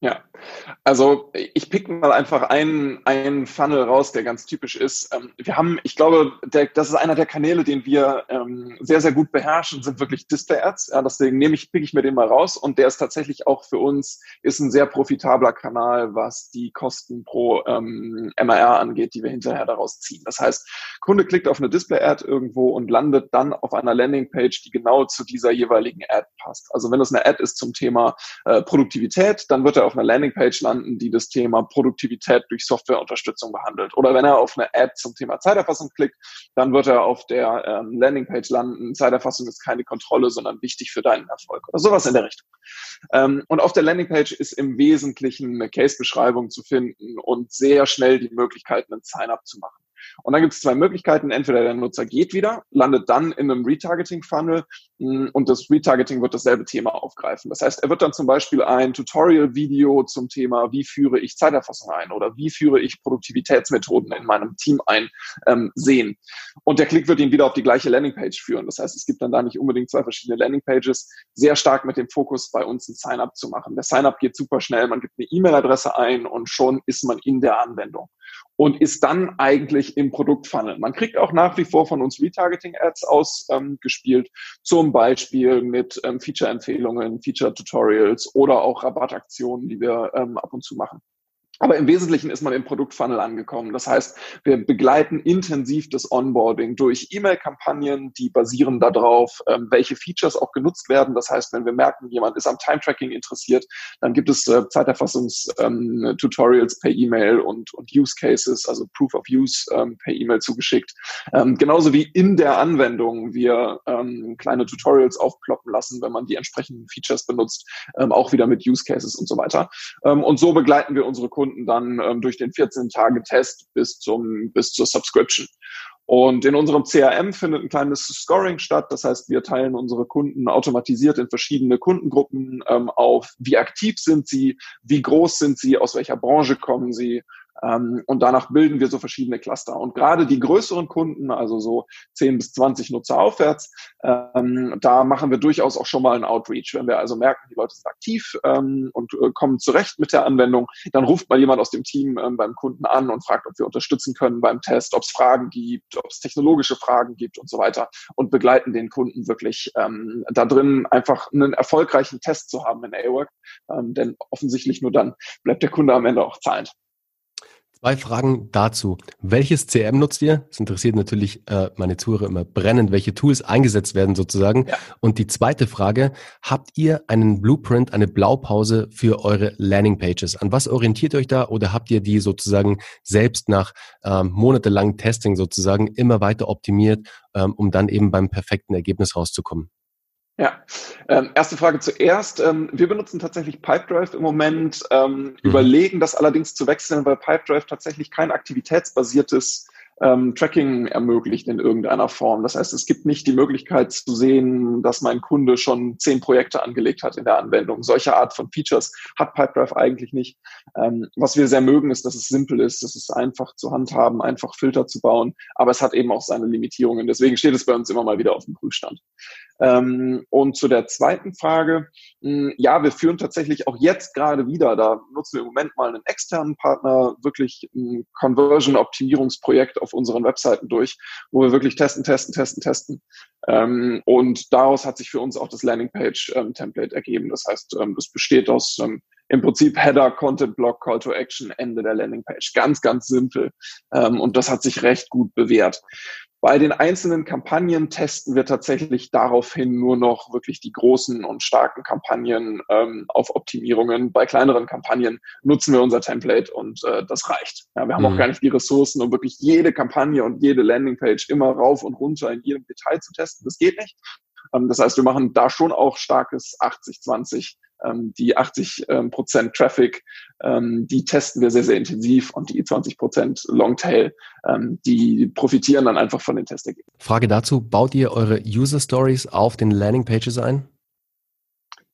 Ja, also ich pick mal einfach einen, einen Funnel raus, der ganz typisch ist. Ähm, wir haben, ich glaube, der, das ist einer der Kanäle, den wir ähm, sehr, sehr gut beherrschen, sind wirklich Display-Ads. Ja, deswegen nehme ich, pick ich mir den mal raus und der ist tatsächlich auch für uns, ist ein sehr profitabler Kanal, was die Kosten pro ähm, MRR angeht, die wir hinterher daraus ziehen. Das heißt, Kunde klickt auf eine Display-Ad irgendwo und landet dann auf einer Landingpage, die genau zu dieser jeweiligen Ad passt. Also wenn es eine Ad ist zum Thema äh, Produktivität, dann wird er auf einer Landingpage landen, die das Thema Produktivität durch Softwareunterstützung behandelt. Oder wenn er auf eine Ad zum Thema Zeiterfassung klickt, dann wird er auf der ähm, Landingpage landen. Zeiterfassung ist keine Kontrolle, sondern wichtig für deinen Erfolg oder sowas in der Richtung. Ähm, und auf der Landingpage ist im Wesentlichen eine Case-Beschreibung zu finden und sehr schnell die Möglichkeit, einen Sign-up zu machen. Und dann gibt es zwei Möglichkeiten. Entweder der Nutzer geht wieder, landet dann in einem Retargeting-Funnel mm, und das Retargeting wird dasselbe Thema aufgreifen. Das heißt, er wird dann zum Beispiel ein Tutorial-Video zum Thema, wie führe ich Zeiterfassung ein oder wie führe ich Produktivitätsmethoden in meinem Team ein, ähm, sehen. Und der Klick wird ihn wieder auf die gleiche Landingpage führen. Das heißt, es gibt dann da nicht unbedingt zwei verschiedene Landingpages, sehr stark mit dem Fokus bei uns ein Sign-up zu machen. Der Sign-up geht super schnell. Man gibt eine E-Mail-Adresse ein und schon ist man in der Anwendung und ist dann eigentlich im Produktfunnel. Man kriegt auch nach wie vor von uns Retargeting-Ads ausgespielt, ähm, zum Beispiel mit ähm, Feature-Empfehlungen, Feature-Tutorials oder auch Rabattaktionen, die wir ähm, ab und zu machen. Aber im Wesentlichen ist man im Produktfunnel angekommen. Das heißt, wir begleiten intensiv das Onboarding durch E-Mail-Kampagnen, die basieren darauf, ähm, welche Features auch genutzt werden. Das heißt, wenn wir merken, jemand ist am Time-Tracking interessiert, dann gibt es äh, Zeiterfassungs-Tutorials ähm, per E-Mail und, und Use Cases, also Proof of Use ähm, per E-Mail zugeschickt. Genauso wie in der Anwendung wir kleine Tutorials aufploppen lassen, wenn man die entsprechenden Features benutzt, auch wieder mit Use Cases und so weiter. und so begleiten wir unsere Kunden Kunden dann ähm, durch den 14-Tage-Test bis zum, bis zur Subscription. Und in unserem CRM findet ein kleines Scoring statt. Das heißt, wir teilen unsere Kunden automatisiert in verschiedene Kundengruppen ähm, auf. Wie aktiv sind sie? Wie groß sind sie? Aus welcher Branche kommen sie? Ähm, und danach bilden wir so verschiedene Cluster. Und gerade die größeren Kunden, also so 10 bis 20 Nutzer aufwärts, ähm, da machen wir durchaus auch schon mal einen Outreach. Wenn wir also merken, die Leute sind aktiv ähm, und äh, kommen zurecht mit der Anwendung, dann ruft mal jemand aus dem Team beim Kunden an und fragt, ob wir unterstützen können beim Test, ob es Fragen gibt, ob es technologische Fragen gibt und so weiter und begleiten den Kunden wirklich da drin einfach einen erfolgreichen Test zu haben in A-Work, denn offensichtlich nur dann bleibt der Kunde am Ende auch zahlend. Zwei Fragen dazu. Welches CRM nutzt ihr? Das interessiert natürlich äh, meine Zuhörer immer brennend, welche Tools eingesetzt werden sozusagen. Ja. Und die zweite Frage, habt ihr einen Blueprint, eine Blaupause für eure Landingpages? An was orientiert ihr euch da oder habt ihr die sozusagen selbst nach ähm, monatelangem Testing sozusagen immer weiter optimiert, ähm, um dann eben beim perfekten Ergebnis rauszukommen? Ja, ähm, erste Frage zuerst. Ähm, wir benutzen tatsächlich Pipedrive im Moment, ähm, mhm. überlegen das allerdings zu wechseln, weil Pipedrive tatsächlich kein aktivitätsbasiertes ähm, Tracking ermöglicht in irgendeiner Form. Das heißt, es gibt nicht die Möglichkeit zu sehen, dass mein Kunde schon zehn Projekte angelegt hat in der Anwendung. Solche Art von Features hat Pipedrive eigentlich nicht. Ähm, was wir sehr mögen, ist, dass es simpel ist, dass es einfach zu handhaben, einfach Filter zu bauen, aber es hat eben auch seine Limitierungen. Deswegen steht es bei uns immer mal wieder auf dem Prüfstand. Ähm, und zu der zweiten Frage, mh, ja, wir führen tatsächlich auch jetzt gerade wieder, da nutzen wir im Moment mal einen externen Partner, wirklich ein Conversion-Optimierungsprojekt auf unseren Webseiten durch, wo wir wirklich testen, testen, testen, testen. Ähm, und daraus hat sich für uns auch das Landingpage-Template ähm, ergeben. Das heißt, ähm, das besteht aus ähm, im Prinzip Header, Content Block, Call to Action, Ende der Landingpage. Ganz, ganz simpel. Ähm, und das hat sich recht gut bewährt. Bei den einzelnen Kampagnen testen wir tatsächlich daraufhin nur noch wirklich die großen und starken Kampagnen ähm, auf Optimierungen. Bei kleineren Kampagnen nutzen wir unser Template und äh, das reicht. Ja, wir haben mhm. auch gar nicht die Ressourcen, um wirklich jede Kampagne und jede Landingpage immer rauf und runter in jedem Detail zu testen. Das geht nicht. Ähm, das heißt, wir machen da schon auch starkes 80-20 ähm, die 80 ähm, Prozent Traffic, ähm, die testen wir sehr, sehr intensiv und die 20 Prozent Longtail, ähm, die profitieren dann einfach von den Testergebnissen. Frage dazu, baut ihr eure User Stories auf den Landing Pages ein?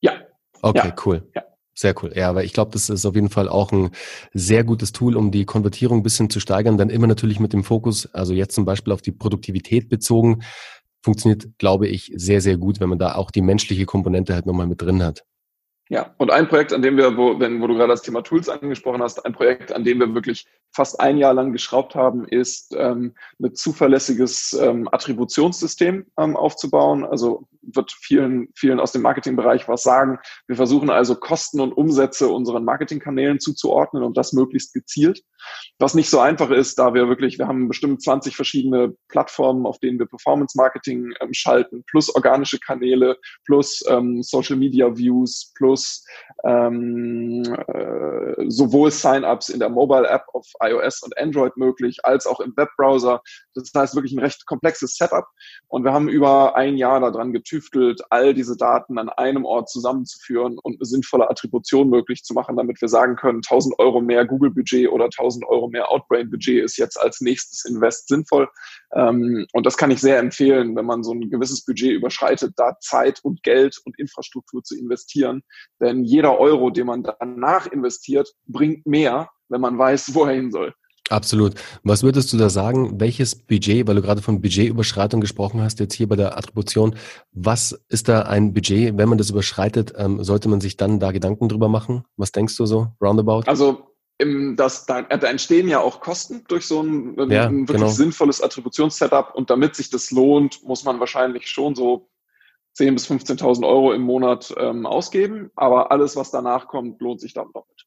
Ja. Okay, ja. cool. Ja. Sehr cool. Ja, aber ich glaube, das ist auf jeden Fall auch ein sehr gutes Tool, um die Konvertierung ein bisschen zu steigern. Dann immer natürlich mit dem Fokus, also jetzt zum Beispiel auf die Produktivität bezogen, funktioniert, glaube ich, sehr, sehr gut, wenn man da auch die menschliche Komponente halt nochmal mit drin hat. Ja, und ein Projekt, an dem wir, wo, wenn, wo du gerade das Thema Tools angesprochen hast, ein Projekt, an dem wir wirklich fast ein Jahr lang geschraubt haben, ist ähm, ein zuverlässiges ähm, Attributionssystem ähm, aufzubauen. Also wird vielen, vielen aus dem Marketingbereich was sagen. Wir versuchen also Kosten und Umsätze unseren Marketingkanälen zuzuordnen und das möglichst gezielt. Was nicht so einfach ist, da wir wirklich, wir haben bestimmt 20 verschiedene Plattformen, auf denen wir Performance Marketing ähm, schalten, plus organische Kanäle, plus ähm, Social Media Views, plus plus ähm, äh, sowohl Sign-ups in der Mobile-App auf iOS und Android möglich, als auch im Webbrowser. Das heißt wirklich ein recht komplexes Setup. Und wir haben über ein Jahr daran getüftelt, all diese Daten an einem Ort zusammenzuführen und eine sinnvolle Attribution möglich zu machen, damit wir sagen können, 1000 Euro mehr Google-Budget oder 1000 Euro mehr Outbrain-Budget ist jetzt als nächstes Invest sinnvoll. Ähm, und das kann ich sehr empfehlen, wenn man so ein gewisses Budget überschreitet, da Zeit und Geld und Infrastruktur zu investieren. Denn jeder Euro, den man danach investiert, bringt mehr, wenn man weiß, wo er hin soll. Absolut. Was würdest du da sagen? Welches Budget, weil du gerade von Budgetüberschreitung gesprochen hast, jetzt hier bei der Attribution, was ist da ein Budget? Wenn man das überschreitet, ähm, sollte man sich dann da Gedanken drüber machen? Was denkst du so, roundabout? Also im, das, da, da entstehen ja auch Kosten durch so ein, ja, ein wirklich genau. sinnvolles Attributionssetup und damit sich das lohnt, muss man wahrscheinlich schon so 10.000 bis 15.000 Euro im Monat ähm, ausgeben, aber alles, was danach kommt, lohnt sich dann doppelt.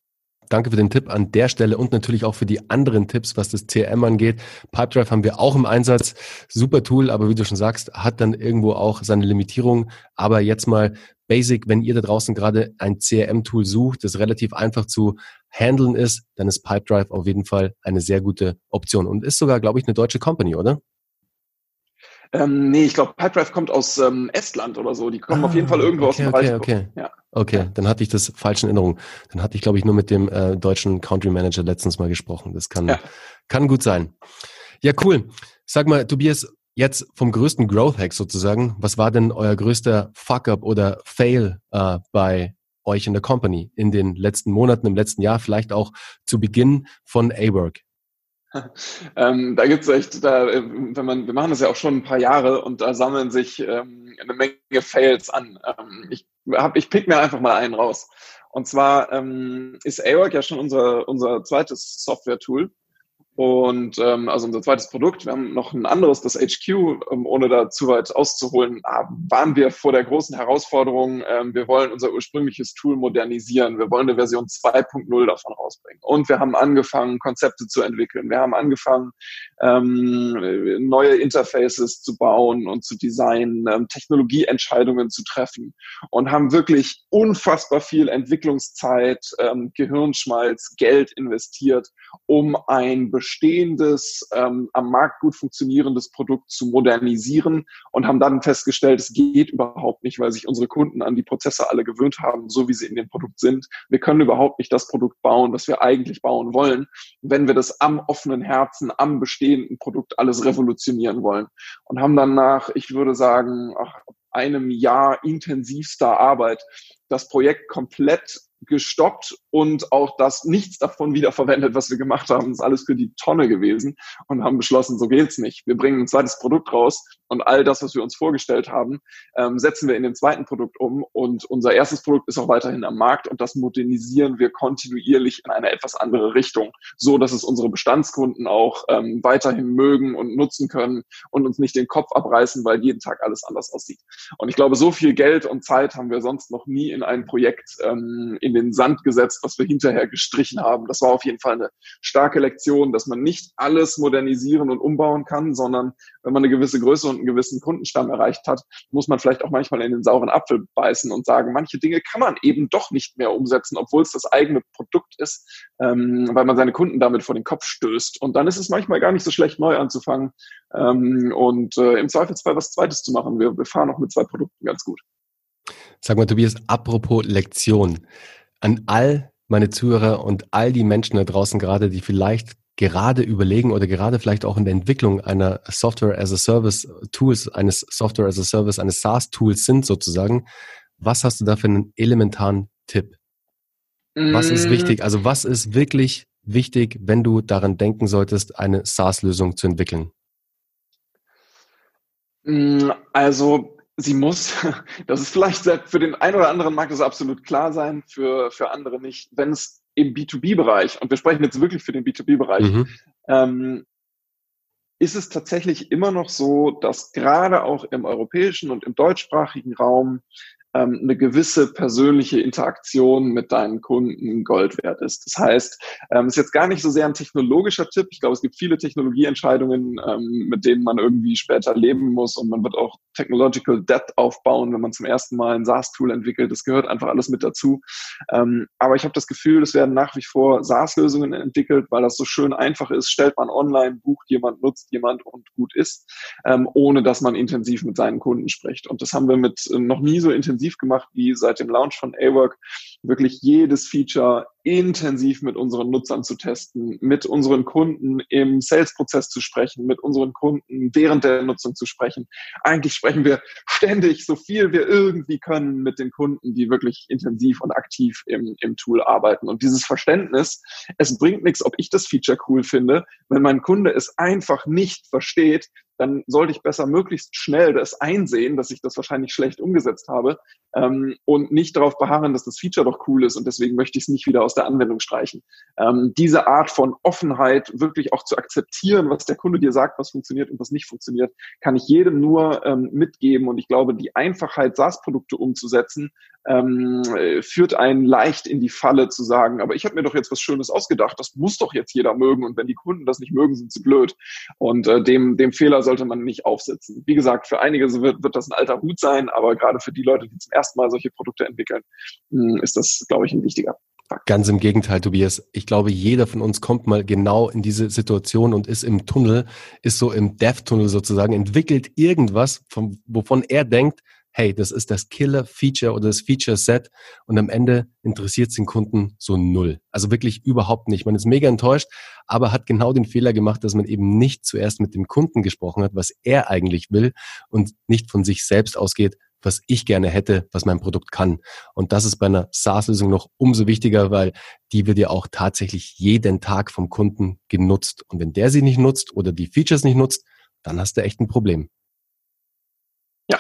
Danke für den Tipp an der Stelle und natürlich auch für die anderen Tipps, was das CRM angeht. Pipedrive haben wir auch im Einsatz. Super Tool, aber wie du schon sagst, hat dann irgendwo auch seine Limitierung. Aber jetzt mal Basic, wenn ihr da draußen gerade ein CRM-Tool sucht, das relativ einfach zu handeln ist, dann ist Pipedrive auf jeden Fall eine sehr gute Option und ist sogar, glaube ich, eine deutsche Company, oder? Ähm, nee, ich glaube, Pipedrive kommt aus ähm, Estland oder so. Die kommen ah, auf jeden Fall irgendwo okay, aus dem okay, Bereich. Okay, ja. okay, dann hatte ich das falsch in Erinnerung. Dann hatte ich, glaube ich, nur mit dem äh, deutschen Country Manager letztens mal gesprochen. Das kann, ja. kann gut sein. Ja, cool. Sag mal, Tobias, jetzt vom größten Growth Hack sozusagen, was war denn euer größter Fuck-up oder Fail äh, bei euch in der Company in den letzten Monaten, im letzten Jahr, vielleicht auch zu Beginn von A-Work? <laughs> ähm, da gibt's echt, da, wenn man, wir machen das ja auch schon ein paar Jahre und da sammeln sich ähm, eine Menge Fails an. Ähm, ich hab, ich pick mir einfach mal einen raus. Und zwar ähm, ist AWork ja schon unser, unser zweites Software-Tool. Und ähm, also unser zweites Produkt, wir haben noch ein anderes, das HQ, ähm, ohne da zu weit auszuholen, ah, waren wir vor der großen Herausforderung, ähm, wir wollen unser ursprüngliches Tool modernisieren, wir wollen eine Version 2.0 davon rausbringen. Und wir haben angefangen, Konzepte zu entwickeln, wir haben angefangen, ähm, neue Interfaces zu bauen und zu designen, ähm, Technologieentscheidungen zu treffen. Und haben wirklich unfassbar viel Entwicklungszeit, ähm, Gehirnschmalz, Geld investiert, um ein bestehendes, ähm, am Markt gut funktionierendes Produkt zu modernisieren und haben dann festgestellt, es geht überhaupt nicht, weil sich unsere Kunden an die Prozesse alle gewöhnt haben, so wie sie in dem Produkt sind. Wir können überhaupt nicht das Produkt bauen, was wir eigentlich bauen wollen, wenn wir das am offenen Herzen, am bestehenden Produkt alles revolutionieren wollen. Und haben dann nach, ich würde sagen, ach, einem Jahr intensivster Arbeit das Projekt komplett gestoppt und auch das nichts davon wiederverwendet, was wir gemacht haben, ist alles für die Tonne gewesen und haben beschlossen, so geht's nicht. Wir bringen ein zweites Produkt raus und all das, was wir uns vorgestellt haben, ähm, setzen wir in den zweiten Produkt um und unser erstes Produkt ist auch weiterhin am Markt und das modernisieren wir kontinuierlich in eine etwas andere Richtung, so dass es unsere Bestandskunden auch ähm, weiterhin mögen und nutzen können und uns nicht den Kopf abreißen, weil jeden Tag alles anders aussieht. Und ich glaube, so viel Geld und Zeit haben wir sonst noch nie in ein Projekt ähm, in den Sand gesetzt, was wir hinterher gestrichen haben. Das war auf jeden Fall eine starke Lektion, dass man nicht alles modernisieren und umbauen kann, sondern wenn man eine gewisse Größe und einen gewissen Kundenstamm erreicht hat, muss man vielleicht auch manchmal in den sauren Apfel beißen und sagen, manche Dinge kann man eben doch nicht mehr umsetzen, obwohl es das eigene Produkt ist, ähm, weil man seine Kunden damit vor den Kopf stößt. Und dann ist es manchmal gar nicht so schlecht, neu anzufangen ähm, und äh, im Zweifelsfall was Zweites zu machen. Wir, wir fahren auch mit zwei Produkten ganz gut. Sag mal, Tobias, apropos Lektion. An all meine Zuhörer und all die Menschen da draußen gerade, die vielleicht gerade überlegen oder gerade vielleicht auch in der Entwicklung einer Software as a Service Tools, eines Software as a Service, eines SaaS Tools sind sozusagen. Was hast du da für einen elementaren Tipp? Was ist mm. wichtig? Also was ist wirklich wichtig, wenn du daran denken solltest, eine SaaS-Lösung zu entwickeln? Mm, also sie muss, <laughs> das ist vielleicht für den einen oder anderen mag das absolut klar sein, für, für andere nicht. Wenn es im B2B-Bereich, und wir sprechen jetzt wirklich für den B2B-Bereich, mhm. ähm, ist es tatsächlich immer noch so, dass gerade auch im europäischen und im deutschsprachigen Raum ähm, eine gewisse persönliche Interaktion mit deinen Kunden Gold wert ist. Das heißt, ähm, ist jetzt gar nicht so sehr ein technologischer Tipp. Ich glaube, es gibt viele Technologieentscheidungen, ähm, mit denen man irgendwie später leben muss und man wird auch Technological Debt aufbauen, wenn man zum ersten Mal ein SaaS-Tool entwickelt. Das gehört einfach alles mit dazu. Ähm, aber ich habe das Gefühl, es werden nach wie vor SaaS-Lösungen entwickelt, weil das so schön einfach ist. Stellt man online, bucht jemand, nutzt jemand und gut ist, ähm, ohne dass man intensiv mit seinen Kunden spricht. Und das haben wir mit äh, noch nie so intensiv gemacht wie seit dem Launch von A-Work. Wirklich jedes Feature intensiv mit unseren Nutzern zu testen, mit unseren Kunden im Sales-Prozess zu sprechen, mit unseren Kunden während der Nutzung zu sprechen. Eigentlich sprechen wir ständig so viel wir irgendwie können mit den Kunden, die wirklich intensiv und aktiv im, im Tool arbeiten. Und dieses Verständnis, es bringt nichts, ob ich das Feature cool finde, wenn mein Kunde es einfach nicht versteht, dann sollte ich besser möglichst schnell das einsehen, dass ich das wahrscheinlich schlecht umgesetzt habe ähm, und nicht darauf beharren, dass das Feature doch cool ist und deswegen möchte ich es nicht wieder aus der Anwendung streichen. Ähm, diese Art von Offenheit wirklich auch zu akzeptieren, was der Kunde dir sagt, was funktioniert und was nicht funktioniert, kann ich jedem nur ähm, mitgeben und ich glaube, die Einfachheit, SaaS-Produkte umzusetzen, ähm, führt einen leicht in die Falle zu sagen, aber ich habe mir doch jetzt was Schönes ausgedacht, das muss doch jetzt jeder mögen und wenn die Kunden das nicht mögen, sind sie blöd. Und äh, dem, dem Fehler sollte man nicht aufsetzen. Wie gesagt, für einige wird, wird das ein alter Hut sein, aber gerade für die Leute, die zum ersten Mal solche Produkte entwickeln, hm, ist das, glaube ich, ein wichtiger. Ganz im Gegenteil, Tobias. Ich glaube, jeder von uns kommt mal genau in diese Situation und ist im Tunnel, ist so im Dev-Tunnel sozusagen, entwickelt irgendwas, von, wovon er denkt, hey, das ist das Killer-Feature oder das Feature-Set und am Ende interessiert es den Kunden so null. Also wirklich überhaupt nicht. Man ist mega enttäuscht, aber hat genau den Fehler gemacht, dass man eben nicht zuerst mit dem Kunden gesprochen hat, was er eigentlich will und nicht von sich selbst ausgeht, was ich gerne hätte, was mein Produkt kann. Und das ist bei einer SaaS-Lösung noch umso wichtiger, weil die wird ja auch tatsächlich jeden Tag vom Kunden genutzt. Und wenn der sie nicht nutzt oder die Features nicht nutzt, dann hast du echt ein Problem. Ja.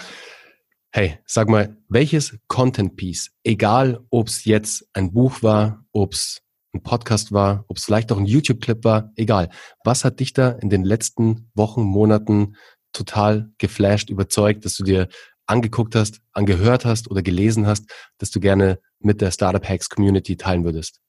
Hey, sag mal, welches Content Piece, egal ob es jetzt ein Buch war, ob es ein Podcast war, ob es vielleicht auch ein YouTube-Clip war, egal. Was hat dich da in den letzten Wochen, Monaten total geflasht, überzeugt, dass du dir angeguckt hast, angehört hast oder gelesen hast, dass du gerne mit der Startup Hacks Community teilen würdest?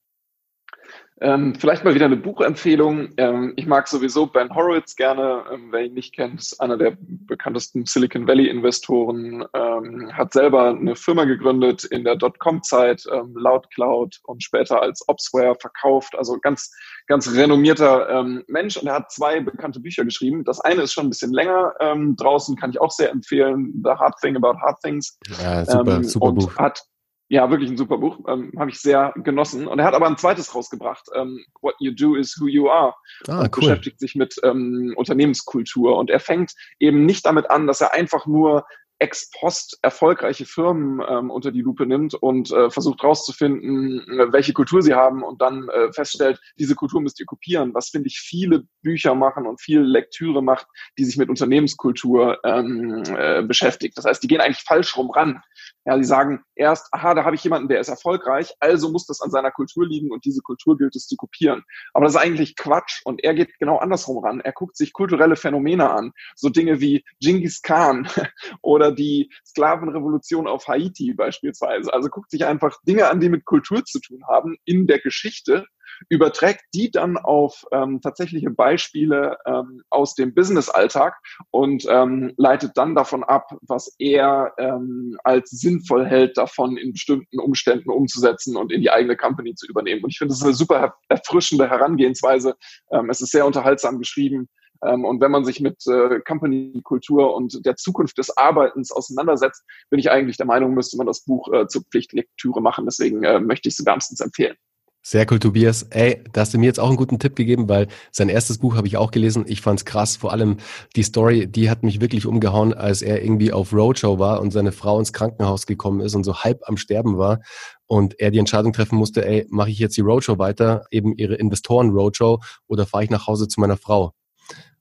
Ähm, vielleicht mal wieder eine Buchempfehlung. Ähm, ich mag sowieso Ben Horowitz gerne. Ähm, wer ihn nicht kennt, ist einer der bekanntesten Silicon Valley Investoren. Ähm, hat selber eine Firma gegründet in der Dotcom-Zeit, ähm, Loud Cloud und später als Opsware verkauft. Also ganz, ganz renommierter ähm, Mensch. Und er hat zwei bekannte Bücher geschrieben. Das eine ist schon ein bisschen länger draußen, kann ich auch sehr empfehlen. The Hard Thing About Hard Things. Ja, super, super Buch. Hat ja, wirklich ein super Buch. Ähm, Habe ich sehr genossen. Und er hat aber ein zweites rausgebracht. Ähm, What You Do is Who You Are. Ah, und cool. beschäftigt sich mit ähm, Unternehmenskultur. Und er fängt eben nicht damit an, dass er einfach nur ex post erfolgreiche Firmen ähm, unter die Lupe nimmt und äh, versucht herauszufinden, äh, welche Kultur sie haben und dann äh, feststellt, diese Kultur müsst ihr kopieren, was finde ich viele Bücher machen und viel Lektüre macht, die sich mit Unternehmenskultur ähm, äh, beschäftigt. Das heißt, die gehen eigentlich falsch rum ran. Ja, sie sagen erst, aha, da habe ich jemanden, der ist erfolgreich, also muss das an seiner Kultur liegen und diese Kultur gilt es zu kopieren. Aber das ist eigentlich Quatsch und er geht genau andersrum ran. Er guckt sich kulturelle Phänomene an, so Dinge wie Genghis Khan <laughs> oder die Sklavenrevolution auf Haiti beispielsweise. Also guckt sich einfach Dinge an, die mit Kultur zu tun haben in der Geschichte, überträgt die dann auf ähm, tatsächliche Beispiele ähm, aus dem Business-Alltag und ähm, leitet dann davon ab, was er ähm, als sinnvoll hält, davon in bestimmten Umständen umzusetzen und in die eigene Company zu übernehmen. Und ich finde, das ist eine super erfrischende Herangehensweise. Ähm, es ist sehr unterhaltsam geschrieben. Ähm, und wenn man sich mit äh, Company-Kultur und der Zukunft des Arbeitens auseinandersetzt, bin ich eigentlich der Meinung, müsste man das Buch äh, zur Pflichtlektüre machen. Deswegen äh, möchte ich es wärmstens empfehlen. Sehr cool, Tobias. Ey, da hast du mir jetzt auch einen guten Tipp gegeben, weil sein erstes Buch habe ich auch gelesen. Ich fand's krass. Vor allem die Story, die hat mich wirklich umgehauen, als er irgendwie auf Roadshow war und seine Frau ins Krankenhaus gekommen ist und so halb am Sterben war und er die Entscheidung treffen musste, ey, mache ich jetzt die Roadshow weiter, eben ihre Investoren-Roadshow oder fahre ich nach Hause zu meiner Frau?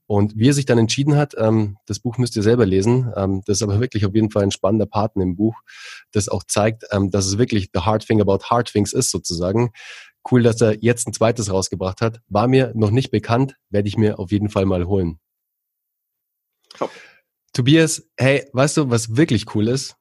Und wie er sich dann entschieden hat, ähm, das Buch müsst ihr selber lesen. Ähm, das ist aber wirklich auf jeden Fall ein spannender Part im Buch, das auch zeigt, ähm, dass es wirklich the hard thing about hard things ist sozusagen. Cool, dass er jetzt ein zweites rausgebracht hat. War mir noch nicht bekannt, werde ich mir auf jeden Fall mal holen. Top. Tobias, hey, weißt du, was wirklich cool ist?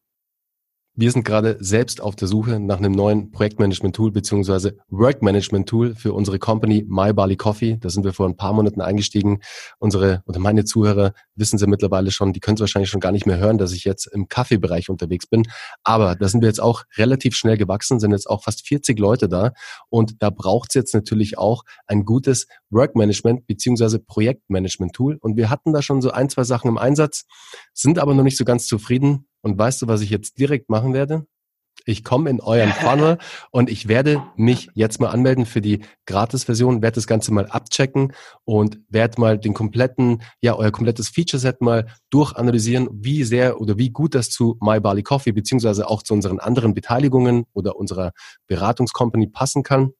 Wir sind gerade selbst auf der Suche nach einem neuen Projektmanagement-Tool beziehungsweise Work-Management-Tool für unsere Company My Barley Coffee. Da sind wir vor ein paar Monaten eingestiegen. Unsere oder meine Zuhörer wissen sie mittlerweile schon, die können es wahrscheinlich schon gar nicht mehr hören, dass ich jetzt im Kaffeebereich unterwegs bin. Aber da sind wir jetzt auch relativ schnell gewachsen, sind jetzt auch fast 40 Leute da. Und da braucht es jetzt natürlich auch ein gutes Work-Management beziehungsweise Projektmanagement-Tool. Und wir hatten da schon so ein, zwei Sachen im Einsatz, sind aber noch nicht so ganz zufrieden und weißt du, was ich jetzt direkt machen werde? Ich komme in euren <laughs> Funnel und ich werde mich jetzt mal anmelden für die Gratis-Version, werde das Ganze mal abchecken und werde mal den kompletten, ja, euer komplettes Feature-Set mal durchanalysieren, wie sehr oder wie gut das zu My Barley Coffee beziehungsweise auch zu unseren anderen Beteiligungen oder unserer Beratungscompany passen kann.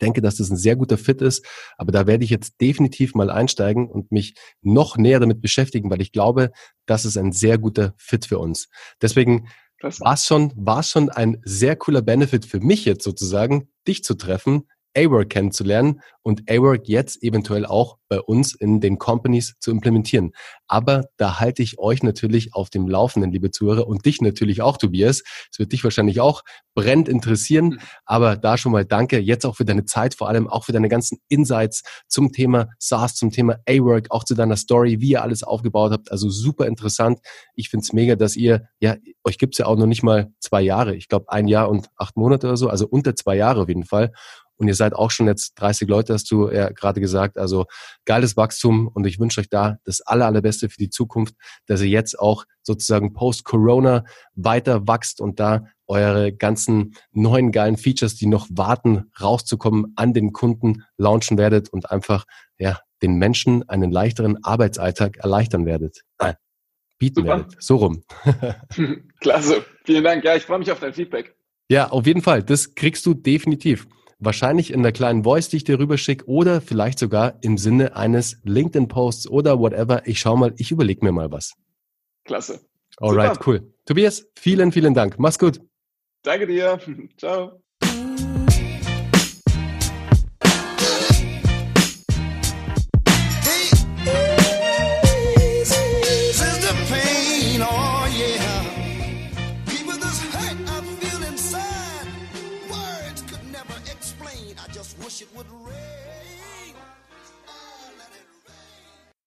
Ich denke, dass das ein sehr guter Fit ist, aber da werde ich jetzt definitiv mal einsteigen und mich noch näher damit beschäftigen, weil ich glaube, das ist ein sehr guter Fit für uns. Deswegen war es schon, war schon ein sehr cooler Benefit für mich jetzt sozusagen, dich zu treffen, A-Work kennenzulernen und A-Work jetzt eventuell auch bei uns in den Companies zu implementieren. Aber da halte ich euch natürlich auf dem Laufenden, liebe Zuhörer, und dich natürlich auch, Tobias. Es wird dich wahrscheinlich auch brennend interessieren. Mhm. Aber da schon mal danke, jetzt auch für deine Zeit, vor allem auch für deine ganzen Insights zum Thema SaaS, zum Thema A-Work, auch zu deiner Story, wie ihr alles aufgebaut habt. Also super interessant. Ich finde es mega, dass ihr, ja, euch gibt's ja auch noch nicht mal zwei Jahre. Ich glaube, ein Jahr und acht Monate oder so, also unter zwei Jahre auf jeden Fall. Und ihr seid auch schon jetzt 30 Leute, hast du ja gerade gesagt. Also geiles Wachstum und ich wünsche euch da das aller, allerbeste für die Zukunft, dass ihr jetzt auch sozusagen post-Corona weiter wachst und da eure ganzen neuen geilen Features, die noch warten, rauszukommen, an den Kunden launchen werdet und einfach, ja, den Menschen einen leichteren Arbeitsalltag erleichtern werdet. Nein, bieten Super. werdet. So rum. <laughs> Klasse. Vielen Dank. Ja, ich freue mich auf dein Feedback. Ja, auf jeden Fall. Das kriegst du definitiv. Wahrscheinlich in der kleinen Voice, die ich dir rüberschicke oder vielleicht sogar im Sinne eines LinkedIn-Posts oder whatever. Ich schau mal, ich überlege mir mal was. Klasse. Alright, Super. cool. Tobias, vielen, vielen Dank. Mach's gut. Danke dir. <laughs> Ciao. it would rain.